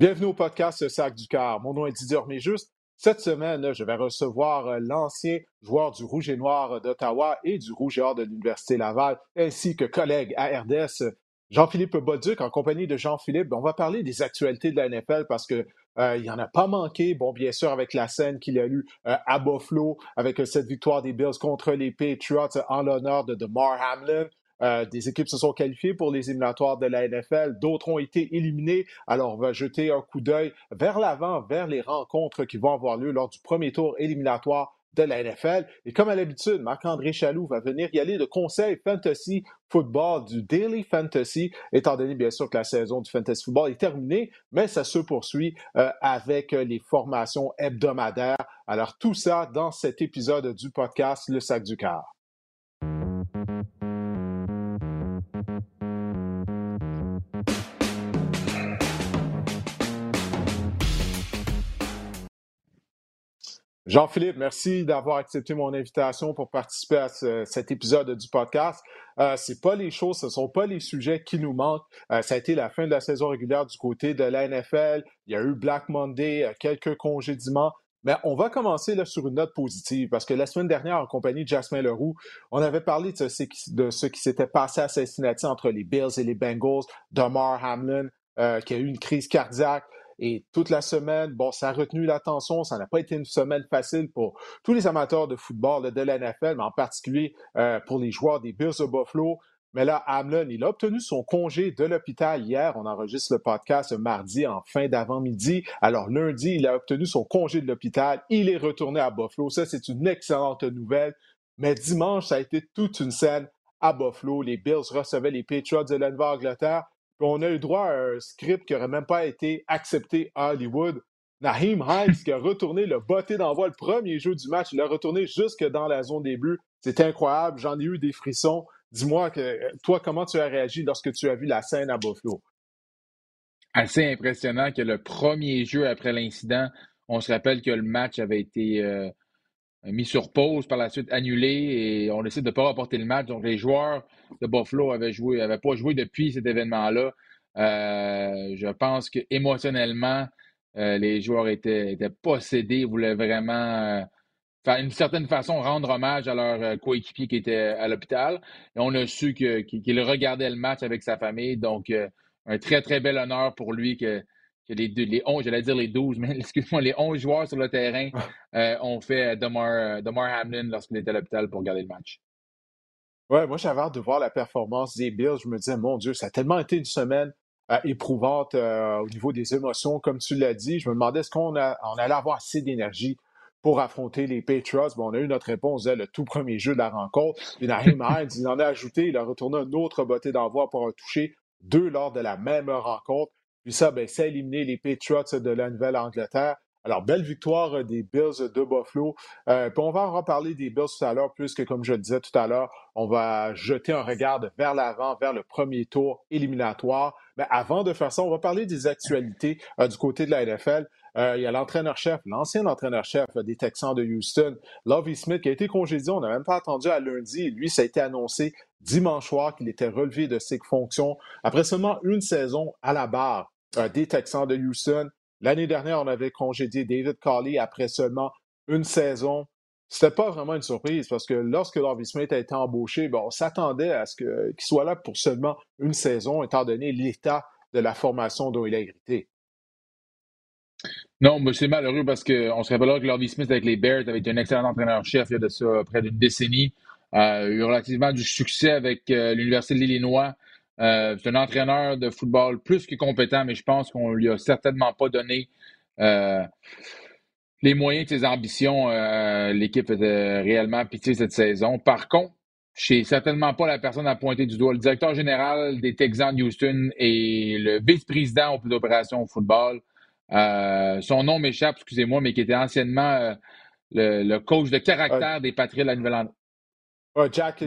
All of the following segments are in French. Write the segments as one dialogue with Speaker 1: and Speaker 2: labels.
Speaker 1: Bienvenue au podcast Sac du Cœur. Mon nom est Didier Juste. Cette semaine, je vais recevoir euh, l'ancien joueur du Rouge et Noir d'Ottawa et du Rouge et Or de l'Université Laval, ainsi que collègue à RDS, Jean-Philippe Boduc, en compagnie de Jean-Philippe. On va parler des actualités de la NFL parce que euh, il n'y en a pas manqué. Bon, bien sûr, avec la scène qu'il a eue euh, à Buffalo, avec cette victoire des Bills contre les Patriots en l'honneur de DeMar Hamlin. Euh, des équipes se sont qualifiées pour les éliminatoires de la NFL, d'autres ont été éliminées. Alors, on va jeter un coup d'œil vers l'avant, vers les rencontres qui vont avoir lieu lors du premier tour éliminatoire de la NFL. Et comme à l'habitude, Marc-André Chaloux va venir y aller de conseil fantasy football, du daily fantasy, étant donné bien sûr que la saison du fantasy football est terminée, mais ça se poursuit euh, avec les formations hebdomadaires. Alors tout ça dans cet épisode du podcast Le Sac du Cœur. Jean-Philippe, merci d'avoir accepté mon invitation pour participer à cet épisode du podcast. Euh, c'est pas les choses, ce sont pas les sujets qui nous manquent. Euh, ça a été la fin de la saison régulière du côté de la NFL. Il y a eu Black Monday, euh, quelques congédiements. Mais on va commencer là, sur une note positive parce que la semaine dernière, en compagnie de Jasmine Leroux, on avait parlé de ce, qui, s'était passé à Cincinnati entre les Bills et les Bengals, Damar Hamlin, euh, qui a eu une crise cardiaque. Et toute la semaine, bon, ça a retenu l'attention. Ça n'a pas été une semaine facile pour tous les amateurs de football de la NFL, mais en particulier euh, pour les joueurs des Bills de Buffalo. Mais là, Hamlin, il a obtenu son congé de l'hôpital hier. On enregistre le podcast mardi en fin d'avant-midi. Alors lundi, il a obtenu son congé de l'hôpital. Il est retourné à Buffalo. Ça, c'est une excellente nouvelle. Mais dimanche, ça a été toute une scène à Buffalo. Les Bills recevaient les Patriots de la Nouvelle-Angleterre on a eu droit à un script qui n'aurait même pas été accepté à Hollywood. Naheem Hines qui a retourné le botté d'envoi le premier jeu du match. Il a retourné jusque dans la zone des buts. C'était incroyable. J'en ai eu des frissons. Dis-moi, toi, comment tu as réagi lorsque tu as vu la scène à Buffalo?
Speaker 2: Assez impressionnant que le premier jeu après l'incident, on se rappelle que le match avait été euh, mis sur pause, par la suite annulé, et on décide de ne pas reporter le match. Donc, les joueurs de Buffalo avaient joué, n'avaient pas joué depuis cet événement-là. Euh, je pense qu'émotionnellement, euh, les joueurs étaient, étaient possédés, voulaient vraiment, euh, d'une certaine façon, rendre hommage à leur coéquipier qui était à l'hôpital. Et on a su qu'il regardait le match avec sa famille. Donc, un très, très bel honneur pour lui que les, les 11, j'allais dire les 12, mais excuse-moi, les 11 joueurs sur le terrain euh, ont fait Demar, Demar Hamlin lorsqu'il était à l'hôpital pour garder le match.
Speaker 1: Ouais, moi j'avais hâte de voir la performance des Bills. Je me disais, mon Dieu, ça a tellement été une semaine euh, éprouvante euh, au niveau des émotions, comme tu l'as dit. Je me demandais est-ce qu'on on allait avoir assez d'énergie pour affronter les Patriots? Bon, on a eu notre réponse dès le tout premier jeu de la rencontre. Et Naheem Hines, il en a ajouté, il a retourné un autre botté d'envoi pour un toucher, deux lors de la même rencontre. Puis ça, ben, ça a éliminé les Patriots de la Nouvelle-Angleterre. Alors, belle victoire euh, des Bills de Buffalo. Euh, puis on va en reparler des Bills tout à l'heure, puisque, comme je le disais tout à l'heure, on va jeter un regard vers l'avant, vers le premier tour éliminatoire. Mais avant de faire ça, on va parler des actualités euh, du côté de la NFL. il y a l'entraîneur-chef, l'ancien entraîneur-chef des Texans de Houston, Lovie Smith, qui a été congédié. On n'a même pas attendu à lundi. Lui, ça a été annoncé dimanche soir qu'il était relevé de ses fonctions après seulement une saison à la barre des Texans de Houston. L'année dernière, on avait congédié David Carley après seulement une saison. C'était pas vraiment une surprise parce que lorsque Lovie Smith a été embauché, on s'attendait à ce qu'il soit là pour seulement une saison, étant donné l'état de la formation dont il a hérité.
Speaker 2: Non, mais c'est malheureux parce qu'on se rappellera que Lovie Smith avec les Bears avait été un excellent entraîneur-chef il y a de ça près d'une décennie. Euh, eu relativement du succès avec euh, l'Université de l'Illinois. Euh, c'est un entraîneur de football plus que compétent, mais je pense qu'on lui a certainement pas donné les moyens de ses ambitions, l'équipe était réellement pitié cette saison. Par contre, je suis certainement pas la personne à pointer du doigt. Le directeur général des Texans de Houston et le vice-président au plus d'opérations au football. son nom m'échappe, excusez-moi, mais qui était anciennement le, coach de caractère des Patriots de la Nouvelle-Angleterre. Jack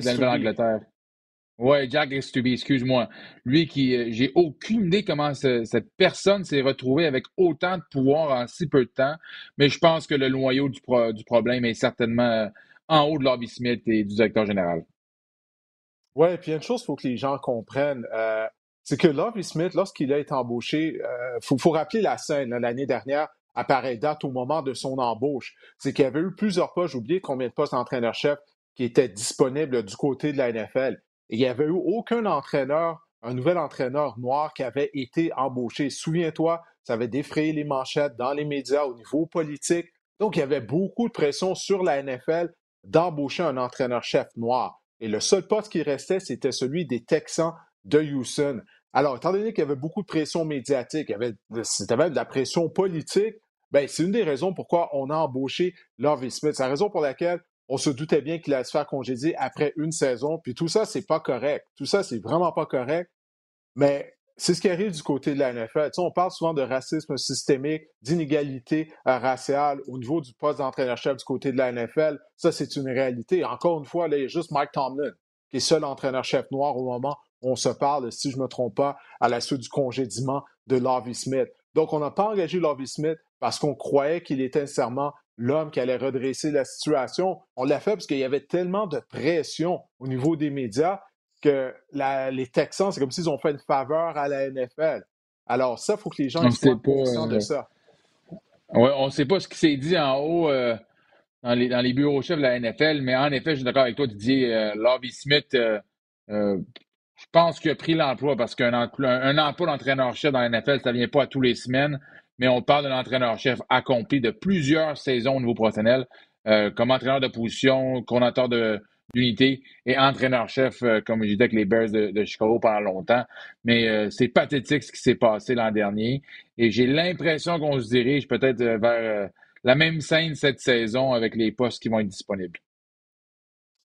Speaker 2: Estuby, excuse-moi. Lui qui, euh, j'ai aucune idée comment cette personne s'est retrouvée avec autant de pouvoir en si peu de temps, mais je pense que le noyau du, du problème est certainement euh, en haut de Lobby Smith et du directeur général.
Speaker 1: Oui, puis une chose qu'il faut que les gens comprennent, euh, c'est que Lovie Smith, lorsqu'il a été embauché, il faut, rappeler la scène l'année dernière, à pareille date au moment de son embauche. C'est qu'il y avait eu plusieurs postes, j'ai oublié combien de postes d'entraîneur-chef qui étaient disponibles du côté de la NFL il n'y avait eu aucun entraîneur, un nouvel entraîneur noir qui avait été embauché. Souviens-toi, ça avait défrayé les manchettes dans les médias au niveau politique. Donc, il y avait beaucoup de pression sur la NFL d'embaucher un entraîneur-chef noir. Et le seul poste qui restait, c'était celui des Texans de Houston. Alors, étant donné qu'il y avait beaucoup de pression médiatique, c'était même de la pression politique, ben, c'est une des raisons pourquoi on a embauché Lovie Smith. C'est la raison pour laquelle on se doutait bien qu'il allait se faire congédier après une saison. Puis tout ça, c'est pas correct. Tout ça, c'est vraiment pas correct. Mais c'est ce qui arrive du côté de la NFL. on parle souvent de racisme systémique, d'inégalité euh, raciale au niveau du poste d'entraîneur-chef du côté de la NFL. Ça, c'est une réalité. Encore une fois, là, il y a juste Mike Tomlin, qui est seul entraîneur-chef noir au moment où on se parle, si je ne me trompe pas, à la suite du congédiement de Lovie Smith. Donc, on n'a pas engagé Lovie Smith parce qu'on croyait qu'il était nécessairement l'homme qui allait redresser la situation. On l'a fait parce qu'il y avait tellement de pression au niveau des médias que les Texans, c'est comme s'ils ont fait une faveur à la NFL. Alors ça, il faut que les gens soient conscients de euh, ça.
Speaker 2: Oui, on ne sait pas ce qui s'est dit en haut euh, dans, les, bureaux chefs de la NFL, mais en effet, je suis d'accord avec toi, Didier. Euh, Lovie Smith, je pense qu'il a pris l'emploi parce qu'un un, emploi d'entraîneur-chef dans la NFL, ça ne vient pas à tous les semaines mais on parle d'un entraîneur-chef accompli de plusieurs saisons au niveau professionnel, euh, comme entraîneur de position, coordinateur d'unité et entraîneur-chef, euh, comme j'ai dit avec les Bears de, Chicago pendant longtemps. Mais euh, c'est pathétique ce qui s'est passé l'an dernier. Et j'ai l'impression qu'on se dirige peut-être vers la même scène cette saison avec les postes qui vont être disponibles.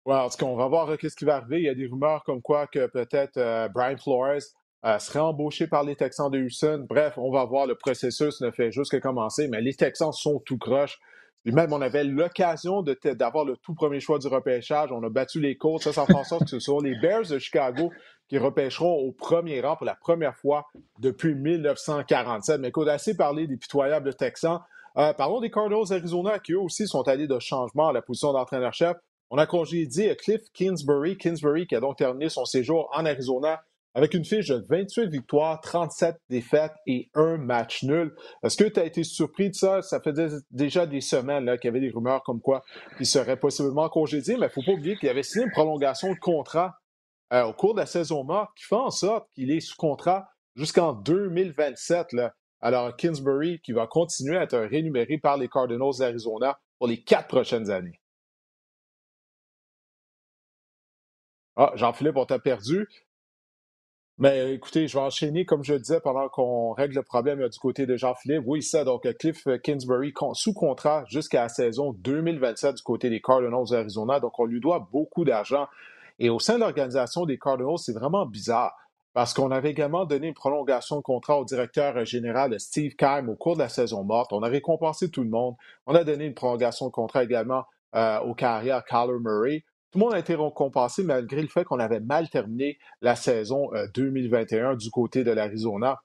Speaker 1: On va voir ce qui va arriver. Il y a des rumeurs comme quoi que peut-être Brian Flores euh, serait embauché par les Texans de Houston. Bref, on va voir, le processus ne fait juste que commencer, mais les Texans sont tout croche. Et même, on avait l'occasion d'avoir le tout premier choix du repêchage. On a battu les Colts. Ça, ça fait en sorte que ce sont les Bears de Chicago qui repêcheront au premier rang pour la première fois depuis 1947. Mais écoute, assez parlé des pitoyables Texans. Euh, parlons des Cardinals d'Arizona qui eux aussi sont allés de changement à la position d'entraîneur-chef. On a congédié Cliff Kingsbury. Kingsbury qui a donc terminé son séjour en Arizona avec une fiche de 28 victoires, 37 défaites et un match nul. Est-ce que tu as été surpris de ça? Ça fait déjà des semaines qu'il y avait des rumeurs comme quoi il serait possiblement congédié, mais il ne faut pas oublier qu'il avait signé une prolongation de contrat euh, au cours de la saison morte qui fait en sorte qu'il est sous contrat jusqu'en 2027. Là. Alors, Kingsbury qui va continuer à être rémunéré par les Cardinals d'Arizona pour les quatre prochaines années. Ah, Jean-Philippe, on t'a perdu. Mais écoutez, je vais enchaîner, comme je le disais, pendant qu'on règle le problème du côté de Jean-Philippe. Oui, ça, donc Cliff Kingsbury sous contrat jusqu'à la saison 2027 du côté des Cardinals d'Arizona. Donc, on lui doit beaucoup d'argent. Et au sein de l'organisation des Cardinals, c'est vraiment bizarre parce qu'on avait également donné une prolongation de contrat au directeur général Steve Keim au cours de la saison morte. On a récompensé tout le monde. On a donné une prolongation de contrat également euh, au carrière Kyler Murray. Tout le monde a été récompensé malgré le fait qu'on avait mal terminé la saison 2021 euh, du côté de l'Arizona.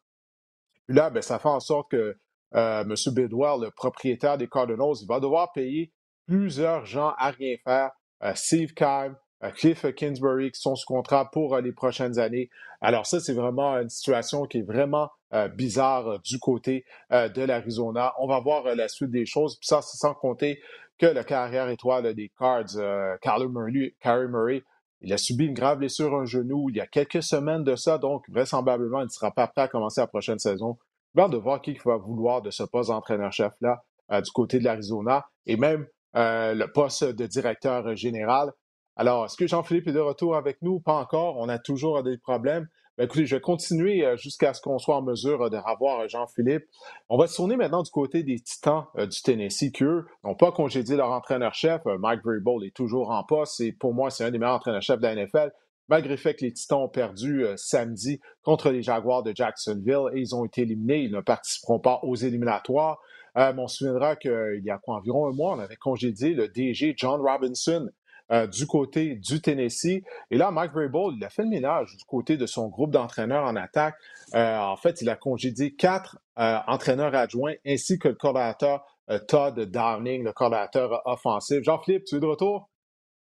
Speaker 1: Là, ben, ça fait en sorte que euh, M. Bidwell, le propriétaire des Cardinals, il va devoir payer plusieurs gens à rien faire. Euh, Steve Keim, Cliff Kingsbury qui sont sous contrat pour les prochaines années. Alors ça, c'est vraiment une situation qui est vraiment bizarre du côté de l'Arizona. On va voir la suite des choses. Puis ça, c'est sans compter que le carrière étoile des Cards, euh, Kyler Murray, il a subi une grave blessure un genou il y a quelques semaines de ça, donc vraisemblablement, il ne sera pas prêt à commencer la prochaine saison. Bien de voir qui va vouloir de ce poste d'entraîneur-chef-là euh, du côté de l'Arizona et même euh, le poste de directeur général. Alors, est-ce que Jean-Philippe est de retour avec nous? Pas encore. On a toujours des problèmes. Ben, écoutez, je vais continuer jusqu'à ce qu'on soit en mesure de revoir Jean-Philippe. On va se tourner maintenant du côté des Titans du Tennessee, qui eux n'ont pas congédié leur entraîneur-chef. Mike Vrabel est toujours en poste et pour moi, c'est un des meilleurs entraîneurs-chefs de la NFL malgré le fait que les Titans ont perdu euh, samedi contre les Jaguars de Jacksonville et ils ont été éliminés. Ils ne participeront pas aux éliminatoires. Euh, on se souviendra qu'il y a environ un mois, on avait congédié le DG John Robinson euh, du côté du Tennessee. Et là, Mike Vrabel, il a fait le ménage du côté de son groupe d'entraîneurs en attaque. en fait, il a congédié quatre entraîneurs adjoints ainsi que le coordinateur Todd Downing, le coordinateur offensif. Jean-Philippe, tu es de retour?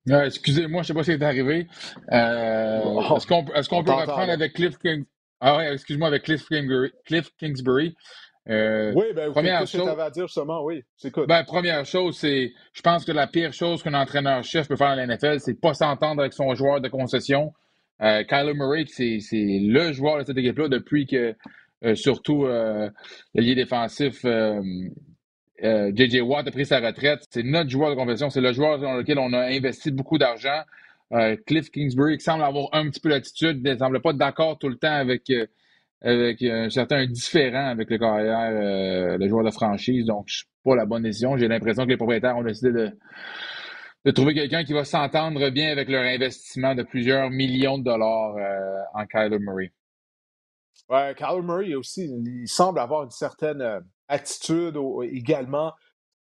Speaker 2: excusez-moi, je ne sais pas ce qui est arrivé. Euh, est-ce qu'on est peut reprendre avec Cliff Kingsbury? Ah ouais, excuse-moi, avec Cliff Kingsbury. Cliff Kingsbury.
Speaker 1: Euh, oui, ben, première chose, que tu avais à dire justement, oui,
Speaker 2: Ben, première chose, c'est, je pense que la pire chose qu'un entraîneur-chef peut faire dans la NFL, c'est pas s'entendre avec son joueur de concession. Euh, Kyler Murray, c'est le joueur de cette équipe-là depuis que, euh, surtout, euh, l'allié défensif J.J. Watt a pris sa retraite. C'est notre joueur de confession. C'est le joueur dans lequel on a investi beaucoup d'argent. Cliff Kingsbury qui semble avoir un petit peu l'attitude, ne semble pas d'accord tout le temps avec, avec un certain différent avec le carrière, le joueur de franchise. Donc, c'est pas la bonne décision. J'ai l'impression que les propriétaires ont décidé de, de trouver quelqu'un qui va s'entendre bien avec leur investissement de plusieurs millions de dollars en Kyler Murray.
Speaker 1: Ouais, Kyler Murray aussi, il semble avoir une certaine attitude également.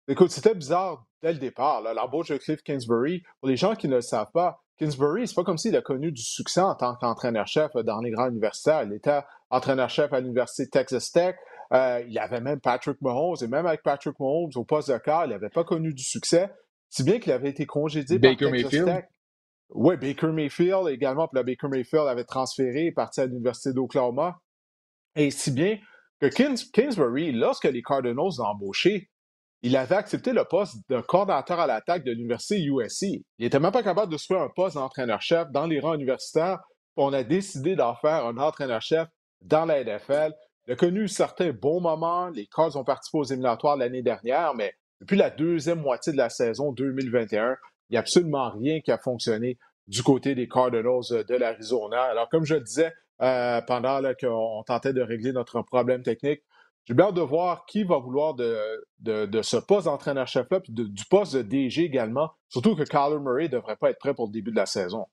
Speaker 1: Écoute, c'était bizarre dès le départ, l'embauche de Cliff Kingsbury. Pour les gens qui ne le savent pas, Kingsbury, c'est pas comme s'il a connu du succès en tant qu'entraîneur-chef dans les grands universitaires. Il était entraîneur-chef à l'Université de Texas Tech. Euh, il avait même Patrick Mahomes, et même avec Patrick Mahomes au poste de quart, il n'avait pas connu du succès, si bien qu'il avait été congédié par Texas Mayfield. Tech. Oui, Baker Mayfield également, puis là, Baker Mayfield avait transféré, parti à l'Université d'Oklahoma. Et si bien que Kingsbury, lorsque les Cardinals l'ont embauché, il avait accepté le poste de coordinateur à l'attaque de l'université USC. Il n'était même pas capable de faire un poste d'entraîneur-chef dans les rangs universitaires. On a décidé d'en faire un entraîneur-chef dans la NFL. Il a connu certains bons moments. Les Cards ont participé aux éliminatoires l'année dernière, mais depuis la deuxième moitié de la saison 2021, il n'y a absolument rien qui a fonctionné du côté des Cardinals de l'Arizona. Alors, comme je le disais, euh, pendant qu'on tentait de régler notre problème technique. J'ai bien hâte de voir qui va vouloir de, de, ce poste d'entraîneur-chef-là, puis du poste de DG également, surtout que Kyler Murray ne devrait pas être prêt pour le début de la saison.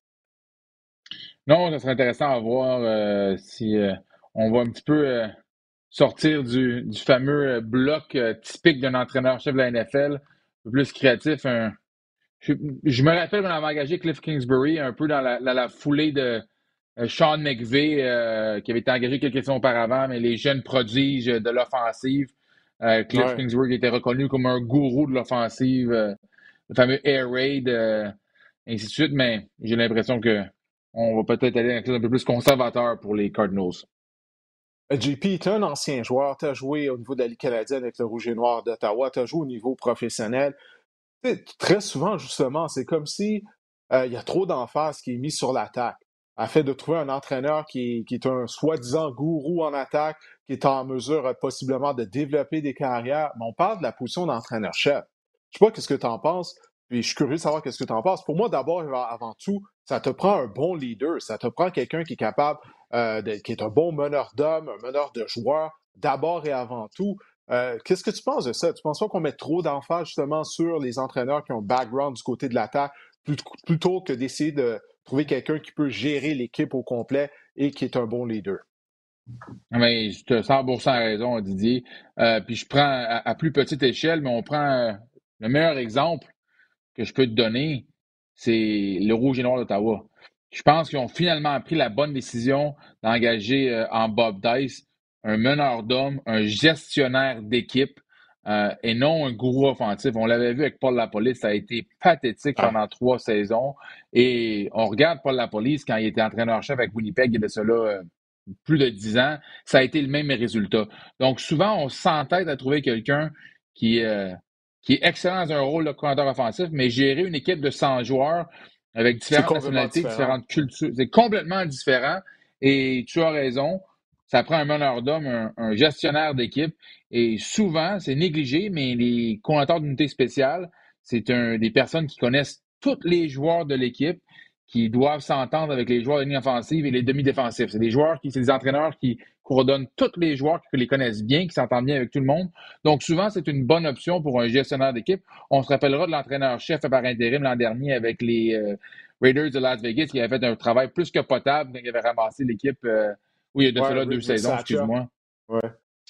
Speaker 2: Non, ça serait intéressant à voir euh, si euh, on va un petit peu sortir du, fameux bloc typique d'un entraîneur-chef de la NFL, un peu plus créatif. je, me rappelle quand on avait engagé Cliff Kingsbury un peu dans la foulée de, euh, Sean McVay, euh, qui avait été engagé quelques saisons auparavant, mais les jeunes prodiges de l'offensive. Euh, Cliff Kingsbury était reconnu comme un gourou de l'offensive, le fameux Air Raid, ainsi de suite, mais j'ai l'impression qu'on va peut-être aller un un peu plus conservateur pour les Cardinals.
Speaker 1: JP, tu es un ancien joueur, tu as joué au niveau de la Ligue canadienne avec le Rouge et Noir d'Ottawa, tu as joué au niveau professionnel. Très souvent, justement, c'est comme si il y a trop d'emphase qui est mise sur l'attaque afin de trouver un entraîneur qui, est un soi-disant gourou en attaque, qui est en mesure euh, possiblement de développer des carrières. Mais on parle de la position d'entraîneur-chef. Je sais pas qu'est-ce que tu en penses, puis je suis curieux de savoir qu'est-ce que tu en penses. Pour moi, d'abord, avant tout, ça te prend un bon leader, ça te prend quelqu'un qui est capable, euh, qui est un bon meneur d'hommes, un meneur de joueurs, d'abord et avant tout. Euh, qu'est-ce que tu penses de ça? Tu penses pas qu'on met trop d'emphase justement sur les entraîneurs qui ont un background du côté de l'attaque plutôt que d'essayer de, trouver quelqu'un qui peut gérer l'équipe au complet et qui est un bon leader.
Speaker 2: Mais je te 100% raison, Didier. Euh, puis je prends à, plus petite échelle, mais on prend euh, le meilleur exemple que je peux te donner, c'est le Rouge et Noir d'Ottawa. Je pense qu'ils ont finalement pris la bonne décision d'engager euh, en Bob Dice un meneur d'hommes, un gestionnaire d'équipe euh, et non un gourou offensif. On l'avait vu avec Paul Lapolice, ça a été pathétique ah. pendant trois saisons. Et on regarde Paul Lapolice quand il était entraîneur-chef avec Winnipeg, il y cela euh, plus de dix ans, ça a été le même résultat. Donc souvent, on s'entête à trouver quelqu'un qui, euh, qui est excellent dans un rôle de coordinateur offensif, mais gérer une équipe de 100 joueurs avec différentes nationalités, différentes cultures, c'est complètement différent. Et tu as raison, ça prend un meneur d'homme, un, gestionnaire d'équipe. Et souvent, c'est négligé, mais les coordinateurs d'unité spéciale, c'est des personnes qui connaissent tous les joueurs de l'équipe, qui doivent s'entendre avec les joueurs de ligne offensive et les demi-défensifs. C'est des joueurs qui, c'est des entraîneurs qui coordonnent tous les joueurs, qui les connaissent bien, qui s'entendent bien avec tout le monde. Donc, souvent, c'est une bonne option pour un gestionnaire d'équipe. On se rappellera de l'entraîneur-chef par intérim l'an dernier avec les euh, Raiders de Las Vegas qui avait fait un travail plus que potable il avait ramassé l'équipe. Euh, oui, il y a de cela deux saisons, excuse-moi.
Speaker 1: Ouais.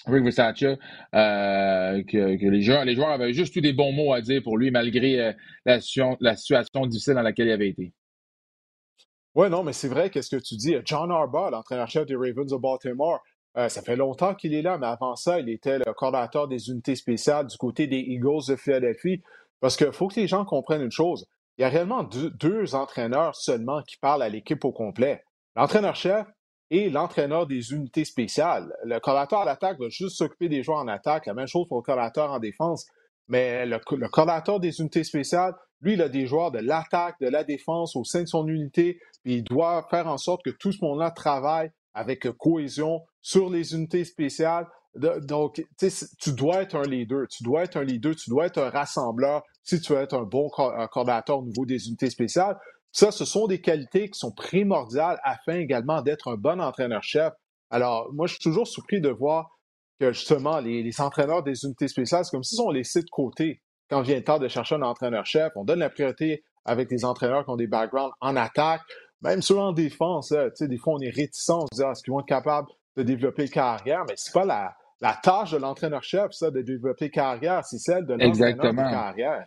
Speaker 2: Rick Versace, euh, que, que, les, joueurs, les joueurs avaient juste eu des bons mots à dire pour lui, malgré euh, la, la, situation difficile dans laquelle il avait été.
Speaker 1: Oui, non, mais c'est vrai, qu'est-ce que tu dis? John Harbaugh, l'entraîneur-chef des Ravens de Baltimore, euh, ça fait longtemps qu'il est là, mais avant ça, il était le coordinateur des unités spéciales du côté des Eagles de Philadelphie. Parce qu'il faut que les gens comprennent une chose. Il y a réellement deux, deux entraîneurs seulement qui parlent à l'équipe au complet. L'entraîneur-chef et l'entraîneur des unités spéciales. Le coordinateur à l'attaque va juste s'occuper des joueurs en attaque. La même chose pour le coordinateur en défense. Mais le, le des unités spéciales, lui, il a des joueurs de l'attaque, de la défense au sein de son unité, puis il doit faire en sorte que tout ce monde-là travaille avec cohésion sur les unités spéciales. donc, tu dois être un leader, tu dois être un leader, tu dois être un rassembleur si tu veux être un bon coordinateur au niveau des unités spéciales. Ça, ce sont des qualités qui sont primordiales afin également d'être un bon entraîneur-chef. Alors, moi, je suis toujours surpris de voir que justement, les, entraîneurs des unités spéciales, c'est comme si on les laissait de côté quand vient le temps de chercher un entraîneur-chef. On donne la priorité avec des entraîneurs qui ont des backgrounds en attaque, même ceux en défense. des fois, on est réticent, on se dit, ah, est-ce qu'ils vont être capables de développer carrière? Mais c'est pas la, la tâche de l'entraîneur-chef, ça, de développer carrière, c'est celle de l'entraîneur de carrière.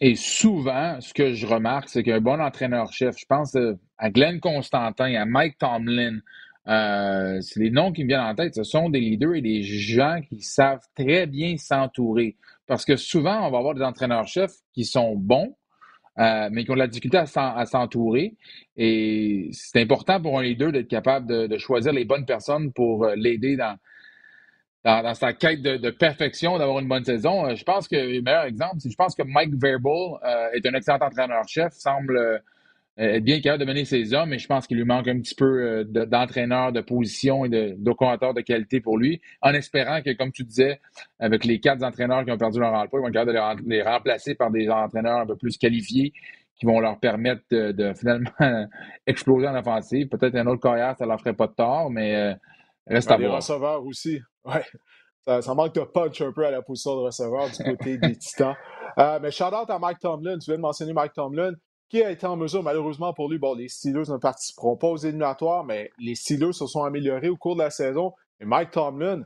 Speaker 2: Et souvent, ce que je remarque, c'est qu'un bon entraîneur-chef, je pense euh, à Glenn Constantin, à Mike Tomlin, euh, c'est les noms qui me viennent en tête. Ce sont des leaders et des gens qui savent très bien s'entourer. Parce que souvent, on va avoir des entraîneurs-chefs qui sont bons, euh, mais qui ont de la difficulté à s'entourer. Et c'est important pour un leader d'être capable de, choisir les bonnes personnes pour l'aider dans, dans, sa quête de, perfection, d'avoir une bonne saison. Euh, je pense que le meilleur exemple, c'est je pense que Mike Verbal euh, est un excellent entraîneur-chef, semble euh, être bien capable de mener ses hommes, mais je pense qu'il lui manque un petit peu d'entraîneur de position et de, de de qualité pour lui, en espérant que, comme tu disais, avec les quatre entraîneurs qui ont perdu leur emploi, ils vont être capables de les, remplacer par des entraîneurs un peu plus qualifiés qui vont leur permettre de, finalement exploser en offensive. Peut-être un autre carrière, ça leur ferait pas de tort, mais reste à voir.
Speaker 1: receveurs aussi. Ouais. Ça, manque de punch un peu à la position de receveur du côté des Titans. Euh, mais shout out à Mike Tomlin. Tu viens de mentionner Mike Tomlin, qui a été en mesure, malheureusement pour lui, bon, les Steelers ne participeront pas aux éliminatoires, mais les Steelers se sont améliorés au cours de la saison. Et Mike Tomlin,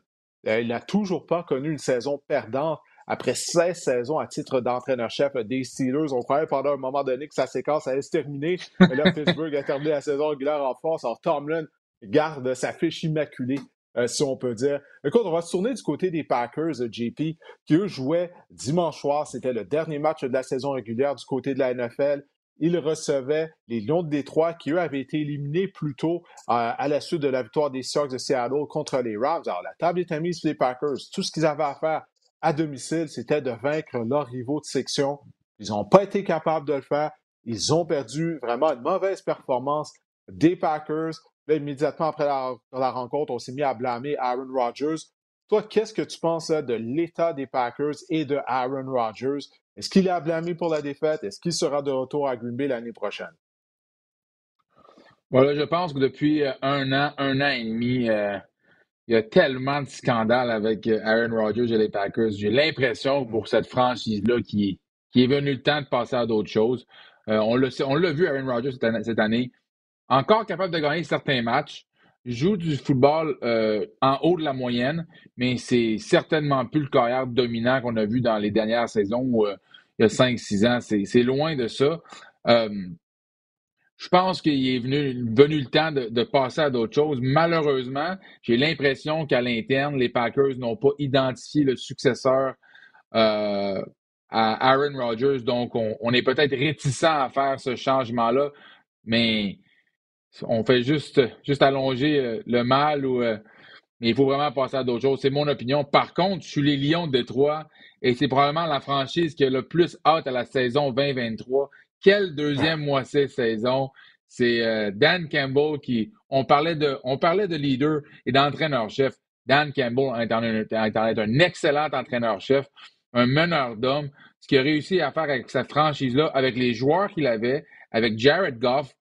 Speaker 1: euh, il n'a toujours pas connu une saison perdante après 16 saisons à titre d'entraîneur-chef des Steelers. On croyait pendant un moment donné que sa séquence allait se terminer. Mais là, Pittsburgh a terminé la saison régulière en force. Alors, Tomlin garde sa fiche immaculée euh, si on peut dire. Écoute, on va se tourner du côté des Packers, JP, qui eux jouaient dimanche soir. C'était le dernier match de la saison régulière du côté de la NFL. Ils recevaient les Lions de Détroit qui, eux, avaient été éliminés plus tôt euh, à la suite de la victoire des Seahawks de Seattle contre les Rams. Alors, la table est mise pour les Packers. Tout ce qu'ils avaient à faire à domicile, c'était de vaincre leurs rivaux de section. Ils n'ont pas été capables de le faire. Ils ont perdu vraiment une mauvaise performance des Packers immédiatement après la, rencontre, on s'est mis à blâmer Aaron Rodgers. Toi, qu'est-ce que tu penses de l'état des Packers et de Aaron Rodgers? Est-ce qu'il est à blâmer pour la défaite? Est-ce qu'il sera de retour à Green Bay l'année prochaine?
Speaker 2: Voilà, je pense que depuis euh, un an, un an et demi, euh, il y a tellement de scandales avec euh, Aaron Rodgers et les Packers. J'ai l'impression pour cette franchise-là qui, est venu le temps de passer à d'autres choses. on l'a vu, Aaron Rodgers, cette année encore capable de gagner certains matchs, joue du football euh, en haut de la moyenne, mais c'est certainement plus le carrière dominant qu'on a vu dans les dernières saisons euh, il y a 5-6 ans. C'est loin de ça. Euh, je pense qu'il est venu, le temps de, passer à d'autres choses. Malheureusement, j'ai l'impression qu'à l'interne, les Packers n'ont pas identifié le successeur à Aaron Rodgers. Donc, on, est peut-être réticent à faire ce changement-là, mais on fait juste, juste allonger euh, le mal ou. Euh, mais il faut vraiment passer à d'autres choses. C'est mon opinion. Par contre, je suis les Lions de Détroit et c'est probablement la franchise qui a le plus hâte à la saison 2023. Quelle deuxième moitié de saison! C'est euh, Dan Campbell qui. On parlait de, on parlait de leader et d'entraîneur-chef. Dan Campbell est un excellent entraîneur-chef un meneur d'hommes, ce qu'il a réussi à faire avec cette franchise-là, avec les joueurs qu'il avait, avec Jared Goff,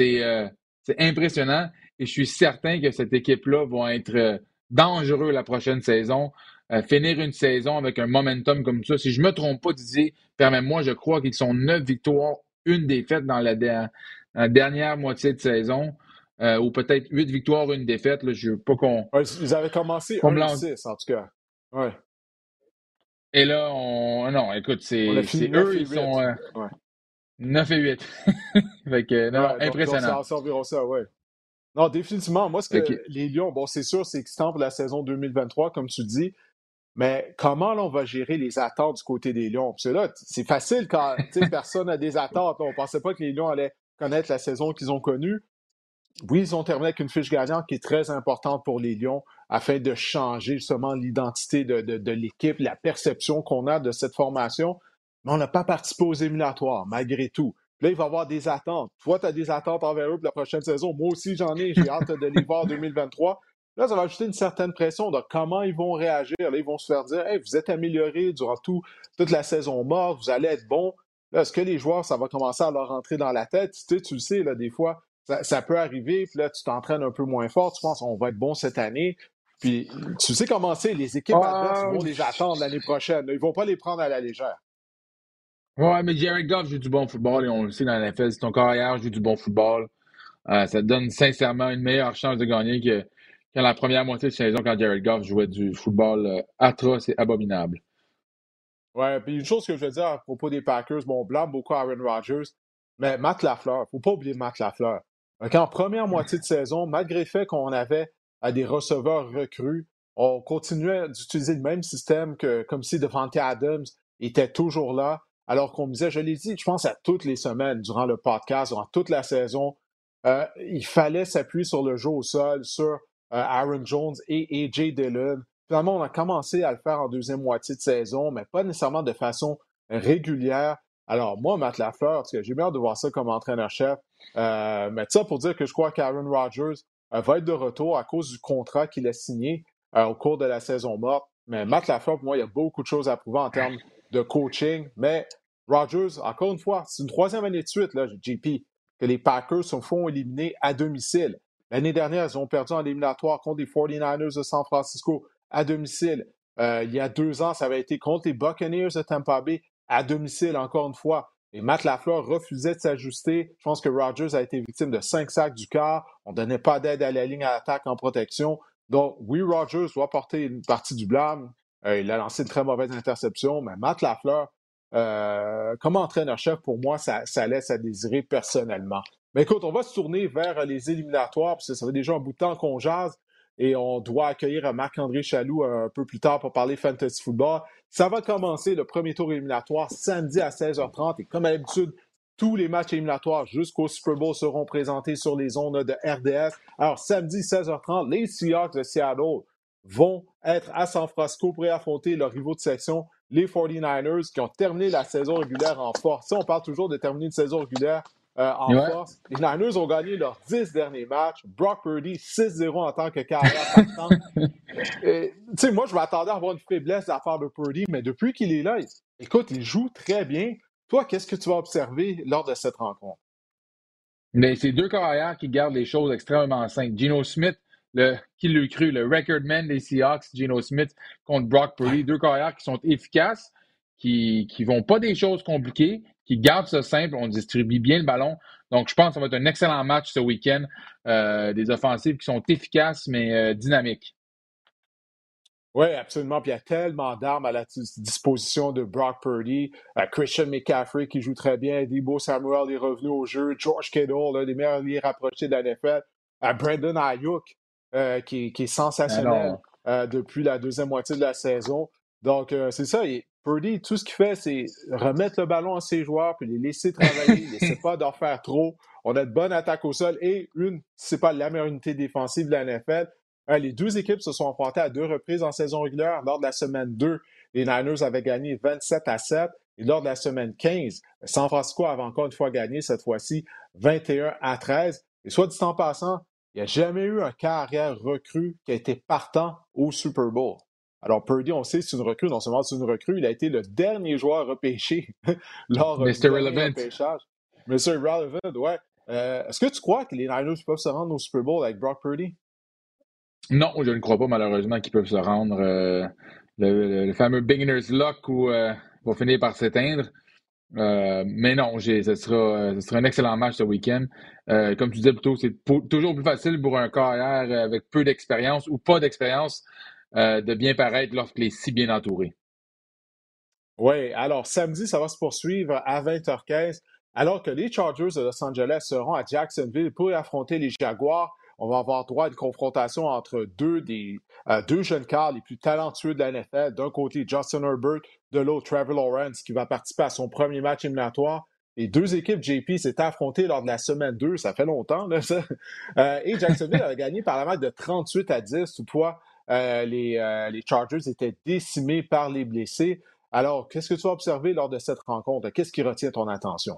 Speaker 2: euh, c'est impressionnant. Et je suis certain que cette équipe-là va être euh, dangereux la prochaine saison. Euh, finir une saison avec un momentum comme ça. Si je ne me trompe pas, Didier, permets-moi, je crois qu'ils sont neuf victoires, une défaite dans la, dernière moitié de saison. ou peut-être huit victoires, une défaite. Là, je veux pas qu'on.
Speaker 1: ils avaient commencé 1-6 en tout cas. Ouais.
Speaker 2: Et là, on. Non, écoute, c'est eux, ils sont. Euh... 9 et 8. fait que, non, ouais, impressionnant.
Speaker 1: Donc, environ ça, ouais. Non, définitivement. Moi, ce que les Lions, bon, c'est sûr, c'est excitant pour la saison 2023, comme tu dis. Mais comment là, on va gérer les attentes du côté des Lions? Parce que là, c'est facile quand personne n'a des attentes. On ne pensait pas que les Lions allaient connaître la saison qu'ils ont connue. Oui, ils ont terminé avec une fiche gagnante qui est très importante pour les Lions afin de changer justement l'identité de, l'équipe, la perception qu'on a de cette formation. Mais on n'a pas participé aux éliminatoires, malgré tout. Là, il va y avoir des attentes. Toi, tu as des attentes envers eux pour la prochaine saison. Moi aussi, j'en ai. J'ai hâte de les voir en 2023. Là, ça va ajouter une certaine pression de comment ils vont réagir. Là, ils vont se faire dire hey, vous êtes améliorés durant tout, toute la saison morte, vous allez être bons. Là, est-ce que les joueurs, ça va commencer à leur rentrer dans la tête? Tu, sais, tu le sais, là, des fois, ça, peut arriver, puis là, tu t'entraînes un peu moins fort, tu penses on va être bon cette année. Puis tu sais comment c'est, les équipes adverses vont les attendre l'année prochaine. Ils vont pas les prendre à la légère.
Speaker 2: Ouais, mais Jared Goff joue du bon football et on le sait dans la NFL, si ton carrière joue du bon football, euh, ça te donne sincèrement une meilleure chance de gagner que, la première moitié de saison quand Jared Goff jouait du football euh, atroce et abominable.
Speaker 1: Ouais, puis une chose que je veux dire à propos des Packers, bon, on blâme beaucoup Aaron Rodgers, mais Matt Lafleur, faut pas oublier Matt Lafleur. En première moitié de saison, malgré le fait qu'on avait à des receveurs recrues, on continuait d'utiliser le même système que comme si Devante Adams était toujours là, alors qu'on me disait, je l'ai dit, je pense à toutes les semaines durant le podcast, durant toute la saison, euh, il fallait s'appuyer sur le jeu au sol, sur euh, Aaron Jones et AJ Dillon. Finalement, on a commencé à le faire en deuxième moitié de saison, mais pas nécessairement de façon régulière. Alors, moi, Matt Lafleur, j'ai bien de voir ça comme entraîneur-chef. Euh, mais ça pour dire que je crois qu'Aaron Rodgers va être de retour à cause du contrat qu'il a signé au cours de la saison morte. Mais Matt Lafleur, pour moi, il y a beaucoup de choses à prouver en termes de coaching. Mais Rodgers, encore une fois, c'est une troisième année de suite, là, JP, que les Packers se font éliminer à domicile. L'année dernière, ils ont perdu en éliminatoire contre les 49ers de San Francisco à domicile. il y a deux ans, ça avait été contre les Buccaneers de Tampa Bay à domicile, encore une fois. Et Matt Lafleur refusait de s'ajuster. Je pense que Rodgers a été victime de cinq sacs du quart. On ne donnait pas d'aide à la ligne à l'attaque en protection. Donc, oui, Rodgers doit porter une partie du blâme. Euh, il a lancé une très mauvaise interception, mais Matt Lafleur, euh, comme entraîneur-chef, pour moi, ça, laisse à désirer personnellement. Mais écoute, on va se tourner vers les éliminatoires, parce que ça fait déjà un bout de temps qu'on jase et on doit accueillir Marc-André Chaloux un peu plus tard pour parler fantasy football. Ça va commencer le premier tour éliminatoire samedi à 16h30 et comme à l'habitude, tous les matchs éliminatoires jusqu'au Super Bowl seront présentés sur les ondes de RDS. Alors, samedi 16h30, les Seahawks de Seattle vont être à San Francisco pour affronter leurs rivaux de section, les 49ers, qui ont terminé la saison régulière en force. On parle toujours de terminer une saison régulière euh, en force. Les Niners ont gagné leurs 10 derniers matchs. Brock Purdy, 6-0 en tant que carrière partant. Tu sais, moi, je m'attendais à avoir une faiblesse de la part de Purdy, mais depuis qu'il est là, écoute, il joue très bien. Toi, qu'est-ce que tu vas observer lors de cette rencontre?
Speaker 2: Mais c'est deux carrières qui gardent les choses extrêmement simples. Gino Smith, le, qui l'a cru, le record man des Seahawks, Gino Smith contre Brock Purdy, deux carrières qui sont efficaces, qui ne vont pas des choses compliquées, qui garde ça simple. On distribue bien le ballon. Donc, je pense que ça va être un excellent match ce week-end. Euh, des offensives qui sont efficaces, mais euh, dynamiques.
Speaker 1: Oui, absolument. Puis il y a tellement d'armes à la disposition de Brock Purdy. Euh, Christian McCaffrey qui joue très bien. Debo Samuel est revenu au jeu. George Kittle, l'un des meilleurs liés rapprochés de la NFL. Brandon Ayuk qui, est sensationnel depuis la deuxième moitié de la saison. Donc, c'est ça. Purdy, tout ce qu'il fait, c'est remettre le ballon à ses joueurs, puis les laisser travailler, ne laisser pas d'en faire trop. On a de bonnes attaques au sol et une, c'est pas la meilleure unité défensive de la NFL. Euh, les deux équipes se sont affrontées à deux reprises en saison régulière. Lors de la semaine 2, les Niners avaient gagné 27 à 7. Et lors de la semaine 15, San Francisco avait encore une fois gagné, cette fois-ci 21 à 13. Et soit dit en passant, il n'y a jamais eu un carrière recrue qui a été partant au Super Bowl. Alors, Purdy, on sait, c'est une recrue. Non seulement c'est une recrue, il a été le dernier joueur repêché lors
Speaker 2: du
Speaker 1: repêchage. Mr. Relevant, ouais. Euh, est-ce que tu crois que les Niners peuvent se rendre au Super Bowl avec Brock Purdy?
Speaker 2: Non, je ne crois pas malheureusement qu'ils peuvent se rendre. Euh, le, fameux beginner's luck où euh, va finir par s'éteindre. Euh, mais non, ce sera, ce sera un excellent match ce week-end. Comme tu disais plutôt, c'est toujours plus facile pour un carrière avec peu d'expérience ou pas d'expérience de bien paraître lorsqu'il est si bien entouré.
Speaker 1: Oui, alors samedi, ça va se poursuivre à 20h15, alors que les Chargers de Los Angeles seront à Jacksonville pour affronter les Jaguars on va avoir droit à une confrontation entre deux, des, euh, deux jeunes cars les plus talentueux de la NFL. D'un côté, Justin Herbert, de l'autre, Trevor Lawrence, qui va participer à son premier match éliminatoire. Les deux équipes, JP, s'étaient affrontées lors de la semaine 2, ça fait longtemps, là, ça. Euh, et Jacksonville a gagné par la marque de 38 à 10. Toutefois, euh, les, les Chargers étaient décimés par les blessés. Alors, qu'est-ce que tu as observé lors de cette rencontre? Qu'est-ce qui retient ton attention?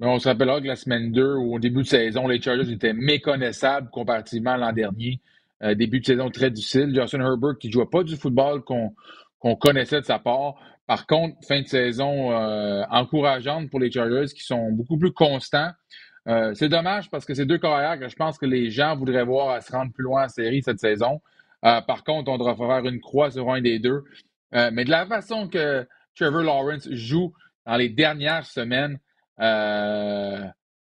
Speaker 2: on se rappellera que la semaine 2, au début de saison, les Chargers étaient méconnaissables comparativement à l'an dernier. Euh, début de saison très difficile. Justin Herbert qui ne jouait pas du football qu'on connaissait de sa part. Par contre, fin de saison euh, encourageante pour les Chargers qui sont beaucoup plus constants. Euh, c'est dommage parce que c'est deux carrières que je pense que les gens voudraient voir à se rendre plus loin en série cette saison. par contre, on devra faire une croix sur un des deux. mais de la façon que Trevor Lawrence joue dans les dernières semaines, euh,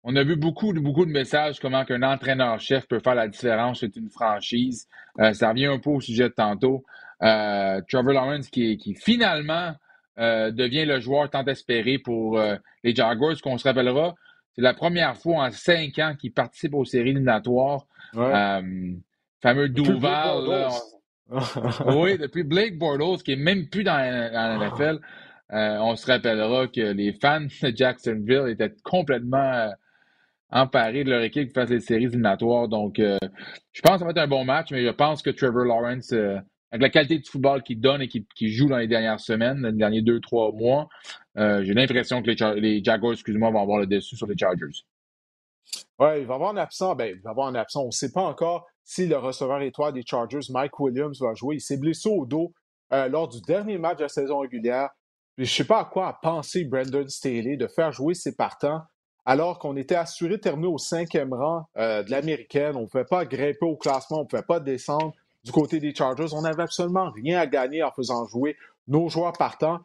Speaker 2: on a vu beaucoup, beaucoup de messages comment qu'un entraîneur-chef peut faire la différence avec une franchise. Euh, ça revient un peu au sujet de tantôt. Euh, Trevor Lawrence qui, qui finalement devient le joueur tant espéré pour les Jaguars, qu'on se rappellera. C'est la première fois en cinq ans qu'il participe aux séries éliminatoires. fameux Duval. oui, depuis Blake Bortles, qui est même plus dans, dans la NFL. Euh, on se rappellera que les fans de Jacksonville étaient complètement euh, emparés de leur équipe qui fasse les séries éliminatoires. Donc, euh, je pense que ça va être un bon match, mais je pense que Trevor Lawrence, avec la qualité du football qu'il donne et qu'il joue dans les dernières semaines, les derniers deux, trois mois, j'ai l'impression que les, Jaguars, excuse-moi, vont avoir le dessus sur les Chargers.
Speaker 1: Oui, il va avoir un absent. Ben, il va avoir un absent. On ne sait pas encore si le receveur étoile des Chargers, Mike Williams, va jouer. Il s'est blessé au dos lors du dernier match de la saison régulière. Je ne sais pas à quoi a pensé Brandon Staley de faire jouer ses partants alors qu'on était assuré de terminer au cinquième rang euh, de l'américaine. On ne pouvait pas grimper au classement, on ne pouvait pas descendre du côté des Chargers. On n'avait absolument rien à gagner en faisant jouer nos joueurs partants.